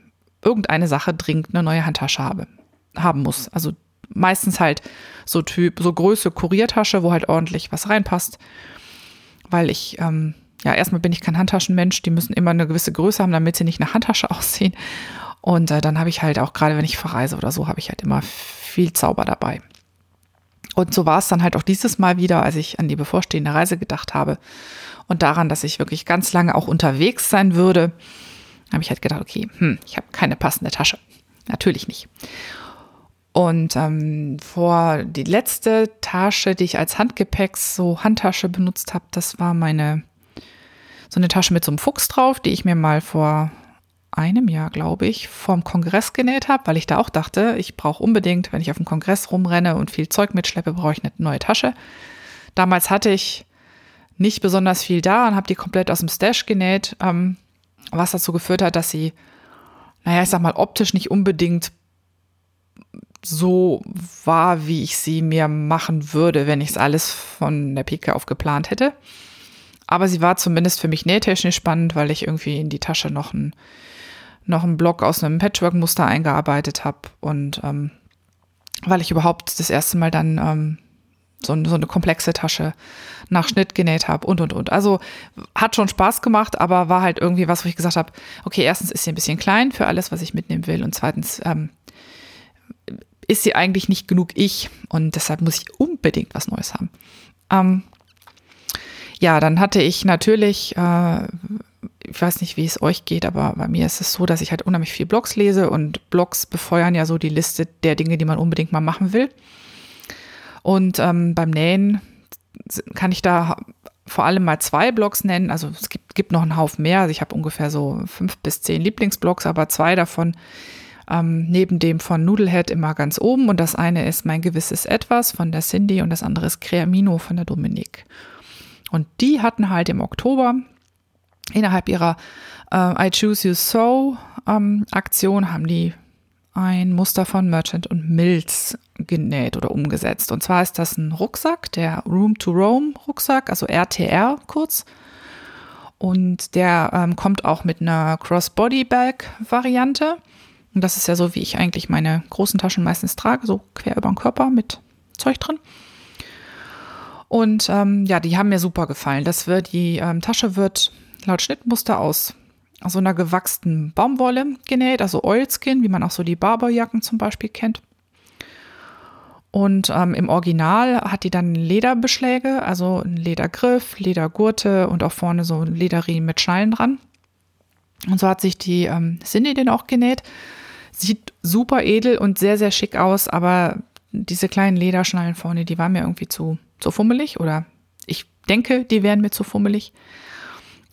irgendeine Sache dringend eine neue Handtasche habe, haben muss. Also meistens halt so Typ, so Größe Kuriertasche, wo halt ordentlich was reinpasst. Weil ich, ähm, ja, erstmal bin ich kein Handtaschenmensch, die müssen immer eine gewisse Größe haben, damit sie nicht nach Handtasche aussehen. Und äh, dann habe ich halt auch, gerade wenn ich verreise oder so, habe ich halt immer viel Zauber dabei. Und so war es dann halt auch dieses Mal wieder, als ich an die bevorstehende Reise gedacht habe und daran, dass ich wirklich ganz lange auch unterwegs sein würde, habe ich halt gedacht, okay, hm, ich habe keine passende Tasche. Natürlich nicht. Und ähm, vor die letzte Tasche, die ich als Handgepäcks, so Handtasche benutzt habe, das war meine, so eine Tasche mit so einem Fuchs drauf, die ich mir mal vor einem Jahr, glaube ich, vom Kongress genäht habe, weil ich da auch dachte, ich brauche unbedingt, wenn ich auf dem Kongress rumrenne und viel Zeug mitschleppe, brauche ich eine neue Tasche. Damals hatte ich nicht besonders viel da und habe die komplett aus dem Stash genäht, ähm, was dazu geführt hat, dass sie, naja, ich sag mal, optisch nicht unbedingt so war, wie ich sie mir machen würde, wenn ich es alles von der Pike auf geplant hätte. Aber sie war zumindest für mich nähtechnisch spannend, weil ich irgendwie in die Tasche noch ein noch einen Block aus einem Patchwork-Muster eingearbeitet habe und ähm, weil ich überhaupt das erste Mal dann ähm, so, so eine komplexe Tasche nach Schnitt genäht habe und und und. Also hat schon Spaß gemacht, aber war halt irgendwie was, wo ich gesagt habe, okay, erstens ist sie ein bisschen klein für alles, was ich mitnehmen will und zweitens ähm, ist sie eigentlich nicht genug ich und deshalb muss ich unbedingt was Neues haben. Ähm, ja, dann hatte ich natürlich äh, ich weiß nicht, wie es euch geht, aber bei mir ist es so, dass ich halt unheimlich viel Blogs lese und Blogs befeuern ja so die Liste der Dinge, die man unbedingt mal machen will. Und ähm, beim Nähen kann ich da vor allem mal zwei Blogs nennen. Also es gibt, gibt noch einen Haufen mehr. Also ich habe ungefähr so fünf bis zehn Lieblingsblogs, aber zwei davon ähm, neben dem von Noodlehead immer ganz oben. Und das eine ist mein gewisses Etwas von der Cindy und das andere ist Creamino von der Dominique. Und die hatten halt im Oktober innerhalb ihrer äh, I Choose You So ähm, Aktion haben die ein Muster von Merchant und Mills genäht oder umgesetzt. Und zwar ist das ein Rucksack, der Room to Roam Rucksack, also RTR kurz. Und der ähm, kommt auch mit einer Crossbody-Bag-Variante. Und das ist ja so, wie ich eigentlich meine großen Taschen meistens trage, so quer über den Körper mit Zeug drin. Und ähm, ja, die haben mir super gefallen. Das wird, die ähm, Tasche wird laut Schnittmuster aus so einer gewachsenen Baumwolle genäht, also Oilskin, wie man auch so die Barberjacken zum Beispiel kennt. Und ähm, im Original hat die dann Lederbeschläge, also ein Ledergriff, Ledergurte und auch vorne so Lederriemen mit Schnallen dran. Und so hat sich die ähm, Cindy den auch genäht. Sieht super edel und sehr, sehr schick aus, aber diese kleinen Lederschnallen vorne, die waren mir irgendwie zu, zu fummelig oder ich denke, die wären mir zu fummelig.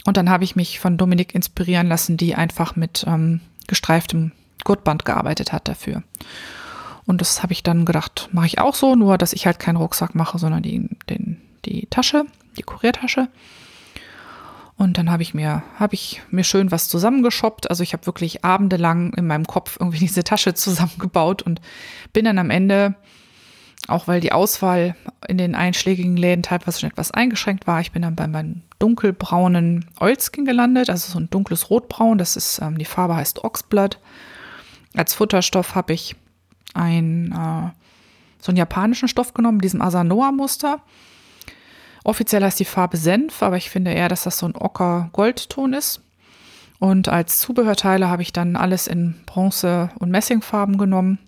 Und dann habe ich mich von Dominik inspirieren lassen, die einfach mit ähm, gestreiftem Gurtband gearbeitet hat dafür. Und das habe ich dann gedacht, mache ich auch so, nur dass ich halt keinen Rucksack mache, sondern die, den, die Tasche, die Kuriertasche. Und dann habe ich mir, habe ich mir schön was zusammengeschoppt. Also ich habe wirklich abendelang in meinem Kopf irgendwie diese Tasche zusammengebaut und bin dann am Ende auch weil die Auswahl in den einschlägigen Läden teilweise schon etwas eingeschränkt war. Ich bin dann bei meinem dunkelbraunen Oilskin gelandet, also so ein dunkles Rotbraun. Das ist, ähm, die Farbe heißt Oxblood. Als Futterstoff habe ich ein, äh, so einen japanischen Stoff genommen, diesem Asanoa-Muster. Offiziell heißt die Farbe Senf, aber ich finde eher, dass das so ein Ocker-Goldton ist. Und als Zubehörteile habe ich dann alles in Bronze- und Messingfarben genommen.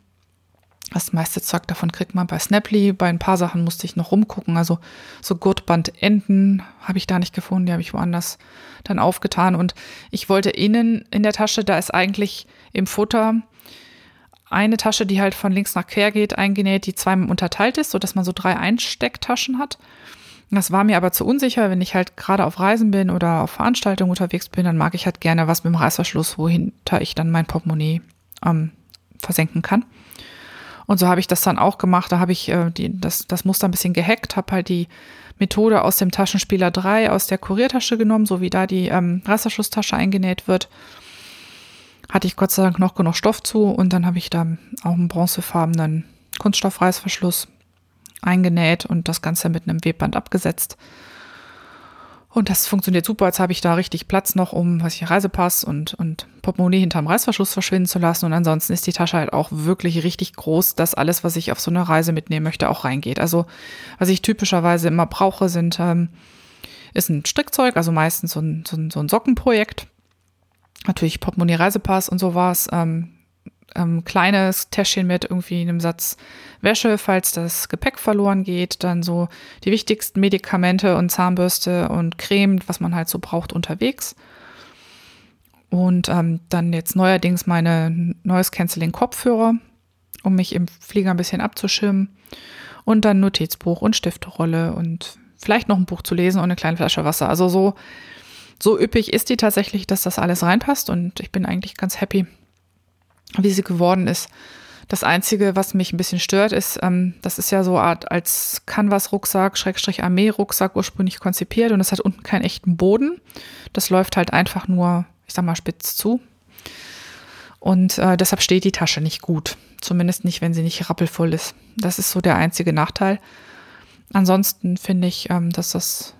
Das meiste Zeug davon kriegt man bei Snaply. Bei ein paar Sachen musste ich noch rumgucken. Also so Gurtbandenden habe ich da nicht gefunden. Die habe ich woanders dann aufgetan. Und ich wollte innen in der Tasche, da ist eigentlich im Futter eine Tasche, die halt von links nach quer geht, eingenäht, die zweimal unterteilt ist, sodass man so drei Einstecktaschen hat. Das war mir aber zu unsicher, wenn ich halt gerade auf Reisen bin oder auf Veranstaltungen unterwegs bin, dann mag ich halt gerne was mit dem Reißverschluss, wohinter ich dann mein Portemonnaie ähm, versenken kann. Und so habe ich das dann auch gemacht. Da habe ich äh, die, das, das Muster ein bisschen gehackt, habe halt die Methode aus dem Taschenspieler 3 aus der Kuriertasche genommen, so wie da die ähm, Reißverschlusstasche eingenäht wird. hatte ich Gott sei Dank noch genug Stoff zu und dann habe ich da auch einen bronzefarbenen Kunststoffreißverschluss eingenäht und das Ganze mit einem Webband abgesetzt. Und das funktioniert super. Jetzt habe ich da richtig Platz noch, um, was ich, Reisepass und, und Portemonnaie hinterm Reißverschluss verschwinden zu lassen. Und ansonsten ist die Tasche halt auch wirklich richtig groß, dass alles, was ich auf so eine Reise mitnehmen möchte, auch reingeht. Also, was ich typischerweise immer brauche, sind, ähm, ist ein Strickzeug, also meistens so ein, so ein, so ein Sockenprojekt. Natürlich Portemonnaie, Reisepass und sowas. Ähm, ähm, kleines Täschchen mit irgendwie einem Satz Wäsche, falls das Gepäck verloren geht. Dann so die wichtigsten Medikamente und Zahnbürste und Creme, was man halt so braucht unterwegs. Und ähm, dann jetzt neuerdings meine Noise Canceling Kopfhörer, um mich im Flieger ein bisschen abzuschirmen. Und dann Notizbuch und Stifterolle und vielleicht noch ein Buch zu lesen und eine kleine Flasche Wasser. Also so, so üppig ist die tatsächlich, dass das alles reinpasst. Und ich bin eigentlich ganz happy, wie sie geworden ist. Das Einzige, was mich ein bisschen stört, ist, ähm, das ist ja so Art als Canvas-Rucksack, Schrägstrich Armee-Rucksack ursprünglich konzipiert und es hat unten keinen echten Boden. Das läuft halt einfach nur, ich sag mal, spitz zu. Und äh, deshalb steht die Tasche nicht gut. Zumindest nicht, wenn sie nicht rappelvoll ist. Das ist so der einzige Nachteil. Ansonsten finde ich, ähm, dass, das,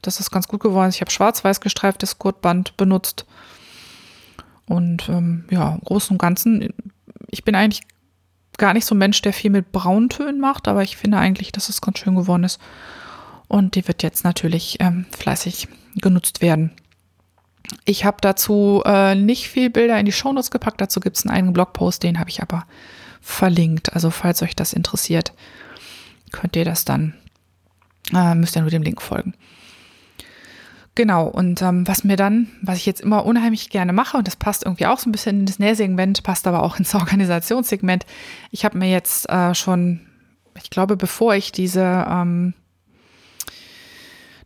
dass das ganz gut geworden ist. Ich habe schwarz-weiß gestreiftes Gurtband benutzt und ähm, ja, im Großen und Ganzen, ich bin eigentlich gar nicht so ein Mensch, der viel mit Brauntönen macht, aber ich finde eigentlich, dass es ganz schön geworden ist. Und die wird jetzt natürlich ähm, fleißig genutzt werden. Ich habe dazu äh, nicht viel Bilder in die Shownotes gepackt. Dazu gibt es einen eigenen Blogpost, den habe ich aber verlinkt. Also falls euch das interessiert, könnt ihr das dann, äh, müsst ihr nur dem Link folgen. Genau, und ähm, was mir dann, was ich jetzt immer unheimlich gerne mache, und das passt irgendwie auch so ein bisschen in das Nähsegment, passt aber auch ins Organisationssegment. Ich habe mir jetzt äh, schon, ich glaube, bevor ich diese, ähm,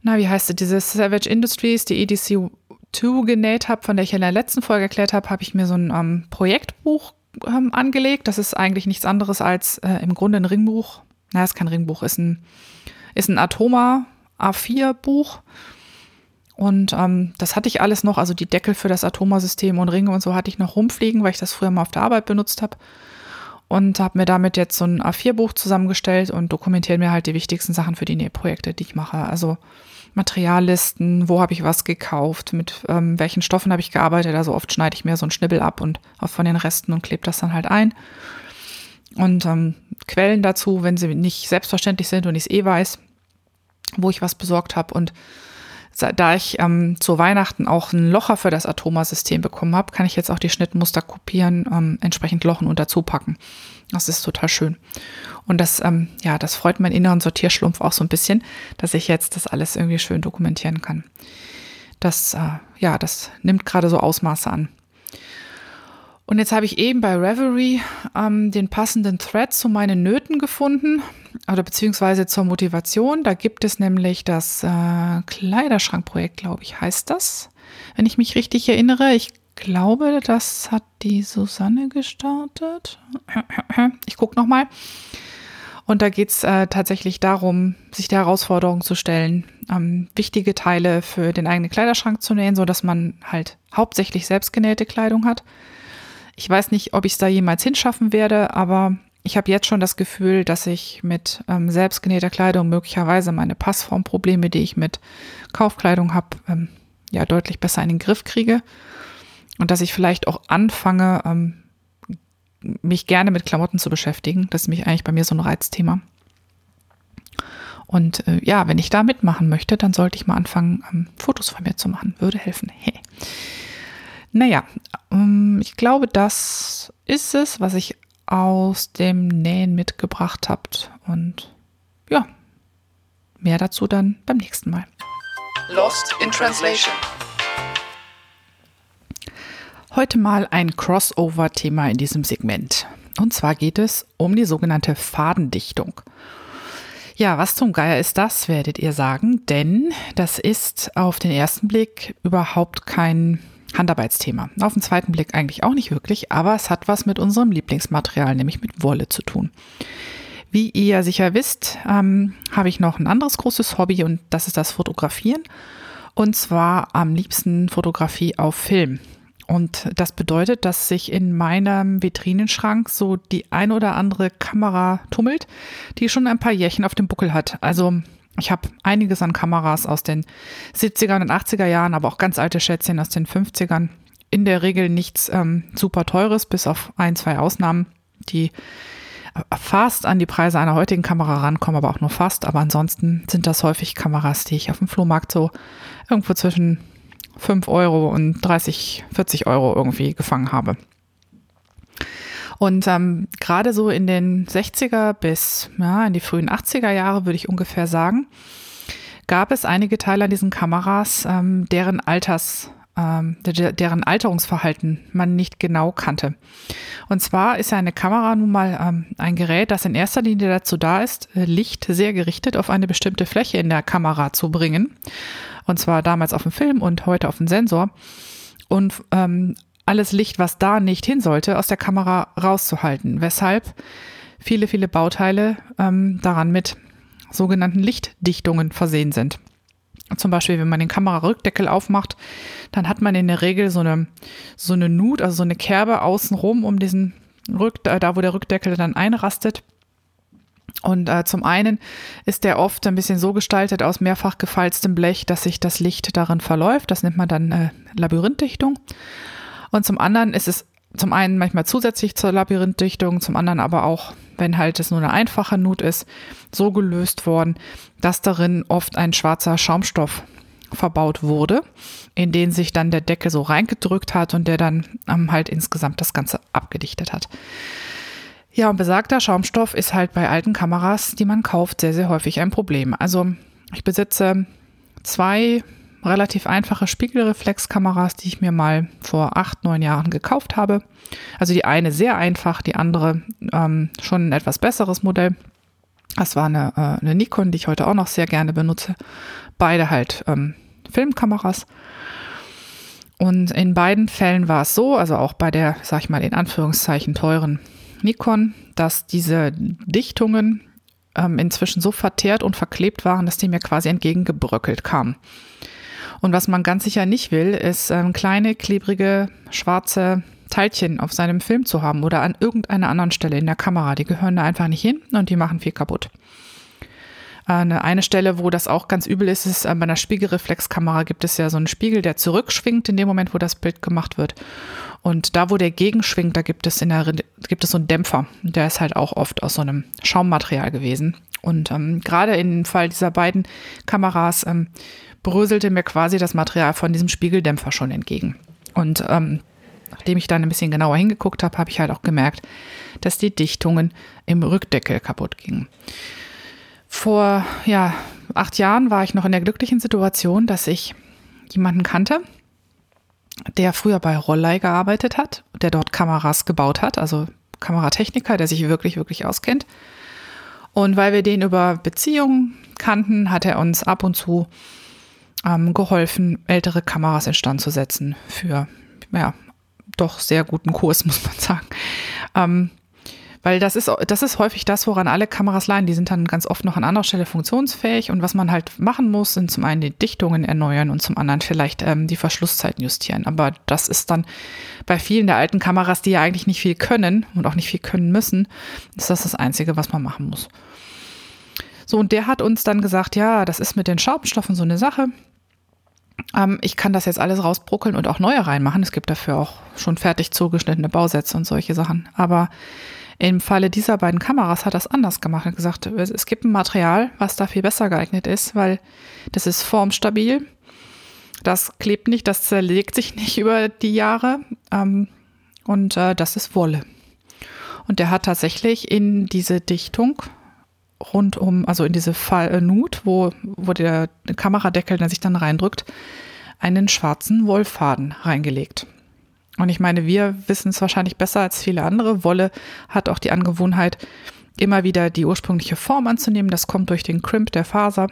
na, wie heißt es, diese Savage Industries, die EDC 2 genäht habe, von der ich in der letzten Folge erklärt habe, habe ich mir so ein ähm, Projektbuch ähm, angelegt. Das ist eigentlich nichts anderes als äh, im Grunde ein Ringbuch. Na, ist kein Ringbuch, ist ein, ist ein Atoma A4-Buch und ähm, das hatte ich alles noch, also die Deckel für das Atomasystem und Ringe und so hatte ich noch rumfliegen, weil ich das früher mal auf der Arbeit benutzt habe. Und habe mir damit jetzt so ein A4-Buch zusammengestellt und dokumentiere mir halt die wichtigsten Sachen für die Nähprojekte, die ich mache. Also Materiallisten, wo habe ich was gekauft, mit ähm, welchen Stoffen habe ich gearbeitet. Also oft schneide ich mir so einen Schnibbel ab und auch von den Resten und klebe das dann halt ein. Und ähm, Quellen dazu, wenn sie nicht selbstverständlich sind und ich es eh weiß, wo ich was besorgt habe. Und da ich ähm, zu Weihnachten auch ein Locher für das Atoma-System bekommen habe, kann ich jetzt auch die Schnittmuster kopieren, ähm, entsprechend lochen und dazu packen. Das ist total schön. Und das, ähm, ja, das freut meinen inneren Sortierschlumpf auch so ein bisschen, dass ich jetzt das alles irgendwie schön dokumentieren kann. Das, äh, ja, das nimmt gerade so Ausmaße an. Und jetzt habe ich eben bei Reverie ähm, den passenden Thread zu meinen Nöten gefunden oder beziehungsweise zur Motivation. Da gibt es nämlich das äh, Kleiderschrankprojekt, glaube ich, heißt das. Wenn ich mich richtig erinnere, ich glaube, das hat die Susanne gestartet. Ich gucke nochmal. Und da geht es äh, tatsächlich darum, sich der Herausforderung zu stellen, ähm, wichtige Teile für den eigenen Kleiderschrank zu nähen, sodass man halt hauptsächlich selbstgenähte Kleidung hat ich weiß nicht, ob ich es da jemals hinschaffen werde, aber ich habe jetzt schon das Gefühl, dass ich mit ähm, selbstgenähter Kleidung möglicherweise meine Passformprobleme, die ich mit Kaufkleidung habe, ähm, ja deutlich besser in den Griff kriege. Und dass ich vielleicht auch anfange, ähm, mich gerne mit Klamotten zu beschäftigen. Das ist nämlich eigentlich bei mir so ein Reizthema. Und äh, ja, wenn ich da mitmachen möchte, dann sollte ich mal anfangen, ähm, Fotos von mir zu machen. Würde helfen. Hey. Naja, ähm, ich glaube, das ist es, was ich aus dem Nähen mitgebracht habt. Und ja, mehr dazu dann beim nächsten Mal. Lost in Translation. Heute mal ein Crossover-Thema in diesem Segment. Und zwar geht es um die sogenannte Fadendichtung. Ja, was zum Geier ist das, werdet ihr sagen, denn das ist auf den ersten Blick überhaupt kein Handarbeitsthema. Auf den zweiten Blick eigentlich auch nicht wirklich, aber es hat was mit unserem Lieblingsmaterial, nämlich mit Wolle zu tun. Wie ihr sicher wisst, ähm, habe ich noch ein anderes großes Hobby und das ist das Fotografieren. Und zwar am liebsten Fotografie auf Film. Und das bedeutet, dass sich in meinem Vitrinenschrank so die ein oder andere Kamera tummelt, die schon ein paar Jährchen auf dem Buckel hat. Also ich habe einiges an Kameras aus den 70er und 80er Jahren, aber auch ganz alte Schätzchen aus den 50ern. In der Regel nichts ähm, super teures, bis auf ein, zwei Ausnahmen, die fast an die Preise einer heutigen Kamera rankommen, aber auch nur fast. Aber ansonsten sind das häufig Kameras, die ich auf dem Flohmarkt so irgendwo zwischen 5 Euro und 30, 40 Euro irgendwie gefangen habe. Und ähm, gerade so in den 60er bis ja, in die frühen 80er Jahre, würde ich ungefähr sagen, gab es einige Teile an diesen Kameras, ähm, deren Alters ähm, deren Alterungsverhalten man nicht genau kannte. Und zwar ist eine Kamera nun mal ähm, ein Gerät, das in erster Linie dazu da ist, äh, Licht sehr gerichtet auf eine bestimmte Fläche in der Kamera zu bringen. Und zwar damals auf den Film und heute auf den Sensor. Und ähm, alles Licht, was da nicht hin sollte, aus der Kamera rauszuhalten. Weshalb viele, viele Bauteile ähm, daran mit sogenannten Lichtdichtungen versehen sind. Zum Beispiel, wenn man den Kamerarückdeckel aufmacht, dann hat man in der Regel so eine, so eine Nut, also so eine Kerbe außenrum um diesen Rück, da wo der Rückdeckel dann einrastet. Und äh, zum einen ist der oft ein bisschen so gestaltet aus mehrfach gefalztem Blech, dass sich das Licht darin verläuft. Das nennt man dann äh, Labyrinthdichtung. Und zum anderen ist es zum einen manchmal zusätzlich zur Labyrinthdichtung, zum anderen aber auch, wenn halt es nur eine einfache Nut ist, so gelöst worden, dass darin oft ein schwarzer Schaumstoff verbaut wurde, in den sich dann der Deckel so reingedrückt hat und der dann ähm, halt insgesamt das Ganze abgedichtet hat. Ja, und besagter Schaumstoff ist halt bei alten Kameras, die man kauft, sehr, sehr häufig ein Problem. Also ich besitze zwei relativ einfache Spiegelreflexkameras, die ich mir mal vor acht, neun Jahren gekauft habe. Also die eine sehr einfach, die andere ähm, schon ein etwas besseres Modell. Das war eine, äh, eine Nikon, die ich heute auch noch sehr gerne benutze. Beide halt ähm, Filmkameras. Und in beiden Fällen war es so, also auch bei der, sag ich mal, in Anführungszeichen teuren Nikon, dass diese Dichtungen ähm, inzwischen so verteert und verklebt waren, dass die mir quasi entgegengebröckelt kamen. Und was man ganz sicher nicht will, ist ähm, kleine, klebrige, schwarze Teilchen auf seinem Film zu haben oder an irgendeiner anderen Stelle in der Kamera. Die gehören da einfach nicht hin und die machen viel kaputt. Eine, Stelle, wo das auch ganz übel ist, ist äh, bei einer Spiegelreflexkamera gibt es ja so einen Spiegel, der zurückschwingt in dem Moment, wo das Bild gemacht wird. Und da, wo der gegenschwingt, da gibt es in der gibt es so einen Dämpfer. Der ist halt auch oft aus so einem Schaummaterial gewesen. Und ähm, gerade im Fall dieser beiden Kameras ähm, bröselte mir quasi das Material von diesem Spiegeldämpfer schon entgegen. Und ähm, nachdem ich dann ein bisschen genauer hingeguckt habe, habe ich halt auch gemerkt, dass die Dichtungen im Rückdeckel kaputt gingen. Vor ja, acht Jahren war ich noch in der glücklichen Situation, dass ich jemanden kannte, der früher bei Rollei gearbeitet hat, der dort Kameras gebaut hat, also Kameratechniker, der sich wirklich, wirklich auskennt. Und weil wir den über Beziehungen kannten, hat er uns ab und zu ähm, geholfen, ältere Kameras instand zu setzen für, ja, doch sehr guten Kurs, muss man sagen. Ähm, weil das ist, das ist häufig das, woran alle Kameras leiden. Die sind dann ganz oft noch an anderer Stelle funktionsfähig. Und was man halt machen muss, sind zum einen die Dichtungen erneuern und zum anderen vielleicht ähm, die Verschlusszeiten justieren. Aber das ist dann bei vielen der alten Kameras, die ja eigentlich nicht viel können und auch nicht viel können müssen, ist das das Einzige, was man machen muss. So, und der hat uns dann gesagt, ja, das ist mit den Schaumstoffen so eine Sache. Ähm, ich kann das jetzt alles rausbruckeln und auch neue reinmachen. Es gibt dafür auch schon fertig zugeschnittene Bausätze und solche Sachen. Aber im Falle dieser beiden Kameras hat das anders gemacht und gesagt, es gibt ein Material, was da viel besser geeignet ist, weil das ist formstabil. Das klebt nicht, das zerlegt sich nicht über die Jahre. Ähm, und äh, das ist Wolle. Und der hat tatsächlich in diese Dichtung rund um, also in diese Fall, äh, Nut, wo, wo der Kameradeckel der sich dann reindrückt, einen schwarzen Wollfaden reingelegt. Und ich meine, wir wissen es wahrscheinlich besser als viele andere. Wolle hat auch die Angewohnheit, immer wieder die ursprüngliche Form anzunehmen. Das kommt durch den Crimp der Faser.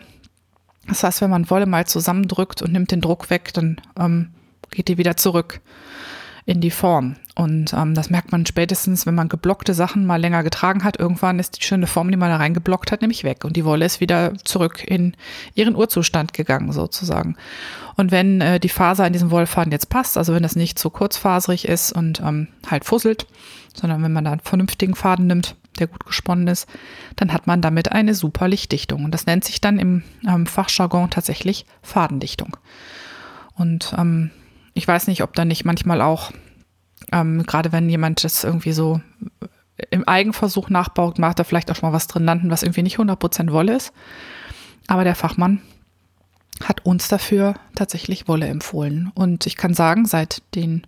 Das heißt, wenn man Wolle mal zusammendrückt und nimmt den Druck weg, dann ähm, geht die wieder zurück in die Form. Und ähm, das merkt man spätestens, wenn man geblockte Sachen mal länger getragen hat. Irgendwann ist die schöne Form, die man da reingeblockt hat, nämlich weg. Und die Wolle ist wieder zurück in ihren Urzustand gegangen, sozusagen. Und wenn äh, die Faser in diesem Wollfaden jetzt passt, also wenn das nicht zu kurzfaserig ist und ähm, halt fusselt, sondern wenn man da einen vernünftigen Faden nimmt, der gut gesponnen ist, dann hat man damit eine super Lichtdichtung. Und das nennt sich dann im ähm, Fachjargon tatsächlich Fadendichtung. Und ähm, ich weiß nicht, ob da nicht manchmal auch, ähm, gerade wenn jemand das irgendwie so im Eigenversuch nachbaut, macht da vielleicht auch schon mal was drin landen, was irgendwie nicht 100% Wolle ist. Aber der Fachmann hat uns dafür tatsächlich Wolle empfohlen. Und ich kann sagen, seit den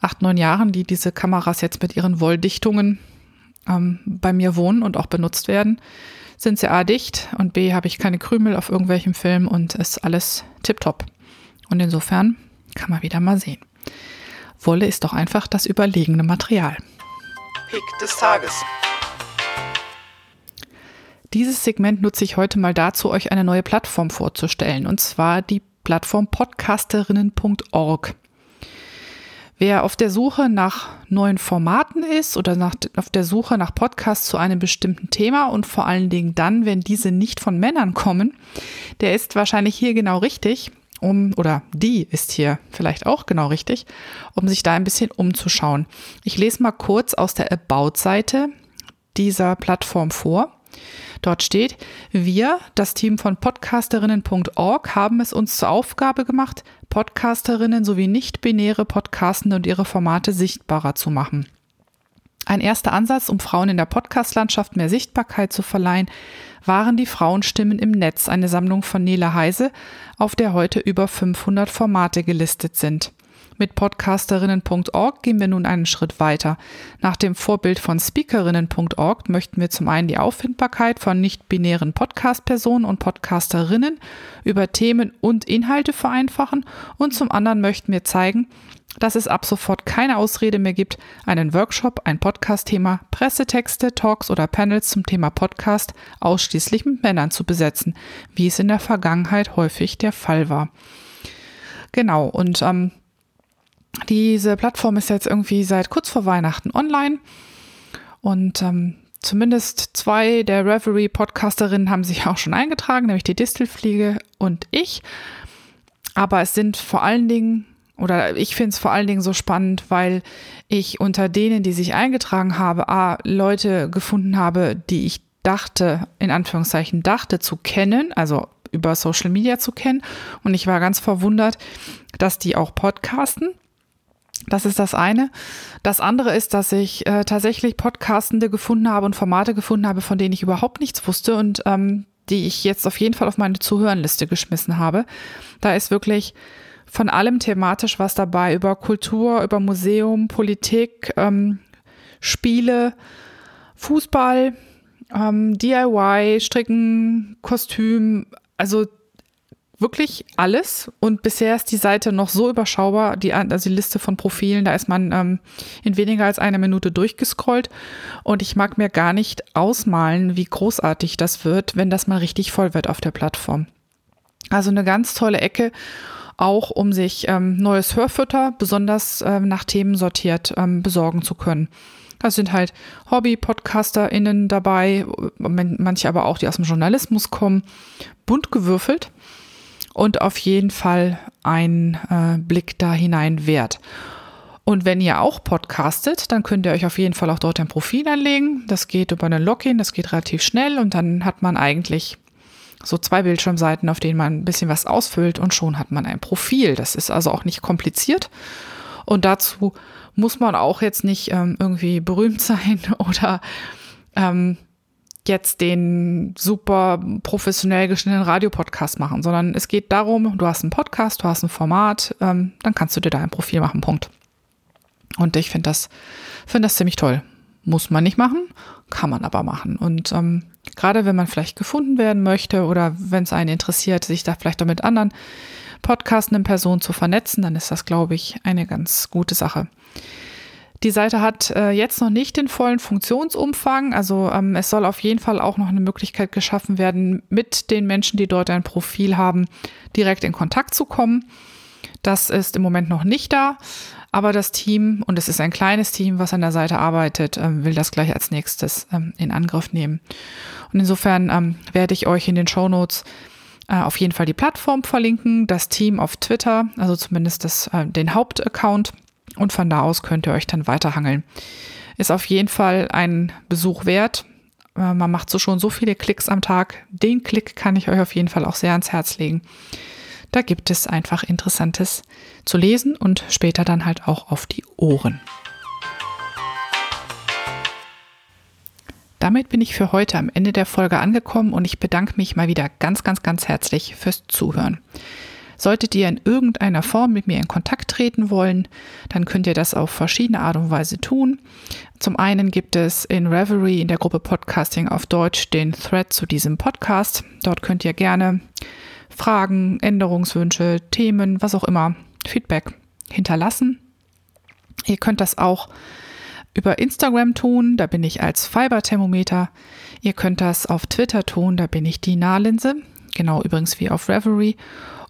acht, neun Jahren, die diese Kameras jetzt mit ihren Wolldichtungen ähm, bei mir wohnen und auch benutzt werden, sind sie A dicht und B habe ich keine Krümel auf irgendwelchem Film und ist alles tipptopp. Und insofern kann man wieder mal sehen. Wolle ist doch einfach das überlegene Material. Pick des Tages. Dieses Segment nutze ich heute mal dazu, euch eine neue Plattform vorzustellen, und zwar die Plattform podcasterinnen.org. Wer auf der Suche nach neuen Formaten ist oder nach, auf der Suche nach Podcasts zu einem bestimmten Thema und vor allen Dingen dann, wenn diese nicht von Männern kommen, der ist wahrscheinlich hier genau richtig, um, oder die ist hier vielleicht auch genau richtig, um sich da ein bisschen umzuschauen. Ich lese mal kurz aus der About-Seite dieser Plattform vor. Dort steht, wir, das Team von podcasterinnen.org, haben es uns zur Aufgabe gemacht, Podcasterinnen sowie nicht-binäre Podcastende und ihre Formate sichtbarer zu machen. Ein erster Ansatz, um Frauen in der Podcastlandschaft mehr Sichtbarkeit zu verleihen, waren die Frauenstimmen im Netz, eine Sammlung von Nele Heise, auf der heute über 500 Formate gelistet sind. Mit podcasterinnen.org gehen wir nun einen Schritt weiter. Nach dem Vorbild von speakerinnen.org möchten wir zum einen die Auffindbarkeit von nicht-binären Podcast-Personen und Podcasterinnen über Themen und Inhalte vereinfachen und zum anderen möchten wir zeigen, dass es ab sofort keine Ausrede mehr gibt, einen Workshop, ein Podcast-Thema, Pressetexte, Talks oder Panels zum Thema Podcast ausschließlich mit Männern zu besetzen, wie es in der Vergangenheit häufig der Fall war. Genau, und ähm, diese Plattform ist jetzt irgendwie seit kurz vor Weihnachten online und ähm, zumindest zwei der Reverie-Podcasterinnen haben sich auch schon eingetragen, nämlich die Distelfliege und ich. Aber es sind vor allen Dingen, oder ich finde es vor allen Dingen so spannend, weil ich unter denen, die sich eingetragen habe, A, Leute gefunden habe, die ich dachte, in Anführungszeichen dachte zu kennen, also über Social Media zu kennen. Und ich war ganz verwundert, dass die auch podcasten. Das ist das eine. Das andere ist, dass ich äh, tatsächlich Podcastende gefunden habe und Formate gefunden habe, von denen ich überhaupt nichts wusste und ähm, die ich jetzt auf jeden Fall auf meine Zuhörenliste geschmissen habe. Da ist wirklich von allem thematisch was dabei, über Kultur, über Museum, Politik, ähm, Spiele, Fußball, ähm, DIY, Stricken, Kostüm, also wirklich alles. Und bisher ist die Seite noch so überschaubar, die, also die Liste von Profilen, da ist man ähm, in weniger als einer Minute durchgescrollt. Und ich mag mir gar nicht ausmalen, wie großartig das wird, wenn das mal richtig voll wird auf der Plattform. Also eine ganz tolle Ecke, auch um sich ähm, neues Hörfutter, besonders ähm, nach Themen sortiert, ähm, besorgen zu können. Da sind halt Hobby-PodcasterInnen dabei, manche aber auch, die aus dem Journalismus kommen, bunt gewürfelt und auf jeden Fall ein äh, Blick da hinein wert. Und wenn ihr auch podcastet, dann könnt ihr euch auf jeden Fall auch dort ein Profil anlegen. Das geht über einen Login, das geht relativ schnell und dann hat man eigentlich so zwei Bildschirmseiten, auf denen man ein bisschen was ausfüllt und schon hat man ein Profil. Das ist also auch nicht kompliziert. Und dazu muss man auch jetzt nicht ähm, irgendwie berühmt sein oder ähm, jetzt den super professionell geschnittenen Radiopodcast machen, sondern es geht darum, du hast einen Podcast, du hast ein Format, ähm, dann kannst du dir da ein Profil machen, Punkt. Und ich finde das, finde das ziemlich toll. Muss man nicht machen, kann man aber machen. Und ähm, gerade wenn man vielleicht gefunden werden möchte oder wenn es einen interessiert, sich da vielleicht auch mit anderen podcastenden Personen zu vernetzen, dann ist das, glaube ich, eine ganz gute Sache. Die Seite hat äh, jetzt noch nicht den vollen Funktionsumfang. Also ähm, es soll auf jeden Fall auch noch eine Möglichkeit geschaffen werden, mit den Menschen, die dort ein Profil haben, direkt in Kontakt zu kommen. Das ist im Moment noch nicht da. Aber das Team, und es ist ein kleines Team, was an der Seite arbeitet, ähm, will das gleich als nächstes ähm, in Angriff nehmen. Und insofern ähm, werde ich euch in den Show Notes äh, auf jeden Fall die Plattform verlinken, das Team auf Twitter, also zumindest das, äh, den Hauptaccount. Und von da aus könnt ihr euch dann weiterhangeln. Ist auf jeden Fall ein Besuch wert. Äh, man macht so schon so viele Klicks am Tag. Den Klick kann ich euch auf jeden Fall auch sehr ans Herz legen. Da gibt es einfach Interessantes zu lesen und später dann halt auch auf die Ohren. Damit bin ich für heute am Ende der Folge angekommen und ich bedanke mich mal wieder ganz, ganz, ganz herzlich fürs Zuhören. Solltet ihr in irgendeiner Form mit mir in Kontakt treten wollen, dann könnt ihr das auf verschiedene Art und Weise tun. Zum einen gibt es in Reverie in der Gruppe Podcasting auf Deutsch den Thread zu diesem Podcast. Dort könnt ihr gerne Fragen, Änderungswünsche, Themen, was auch immer, Feedback hinterlassen. Ihr könnt das auch über Instagram tun, da bin ich als Fiberthermometer. Ihr könnt das auf Twitter tun, da bin ich die Nahlinse, genau übrigens wie auf Reverie.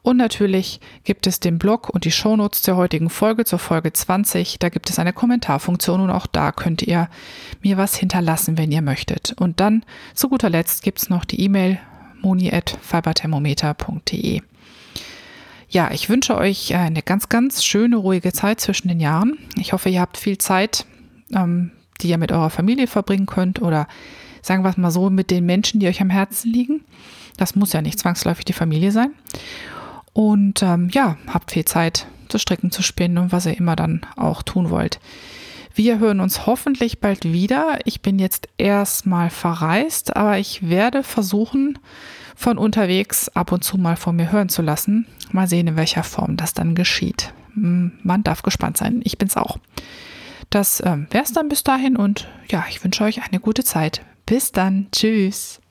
Und natürlich gibt es den Blog und die Shownotes der heutigen Folge zur Folge 20. Da gibt es eine Kommentarfunktion und auch da könnt ihr mir was hinterlassen, wenn ihr möchtet. Und dann zu guter Letzt gibt es noch die E-Mail moni.fiberthermometer.de. Ja, ich wünsche euch eine ganz, ganz schöne, ruhige Zeit zwischen den Jahren. Ich hoffe, ihr habt viel Zeit, ähm, die ihr mit eurer Familie verbringen könnt oder sagen wir es mal so, mit den Menschen, die euch am Herzen liegen. Das muss ja nicht zwangsläufig die Familie sein. Und ähm, ja, habt viel Zeit zu stricken, zu spinnen und was ihr immer dann auch tun wollt. Wir hören uns hoffentlich bald wieder. Ich bin jetzt erstmal verreist, aber ich werde versuchen, von unterwegs ab und zu mal von mir hören zu lassen. Mal sehen, in welcher Form das dann geschieht. Hm, man darf gespannt sein. Ich bin's auch. Das ähm, wäre es dann bis dahin und ja, ich wünsche euch eine gute Zeit. Bis dann. Tschüss.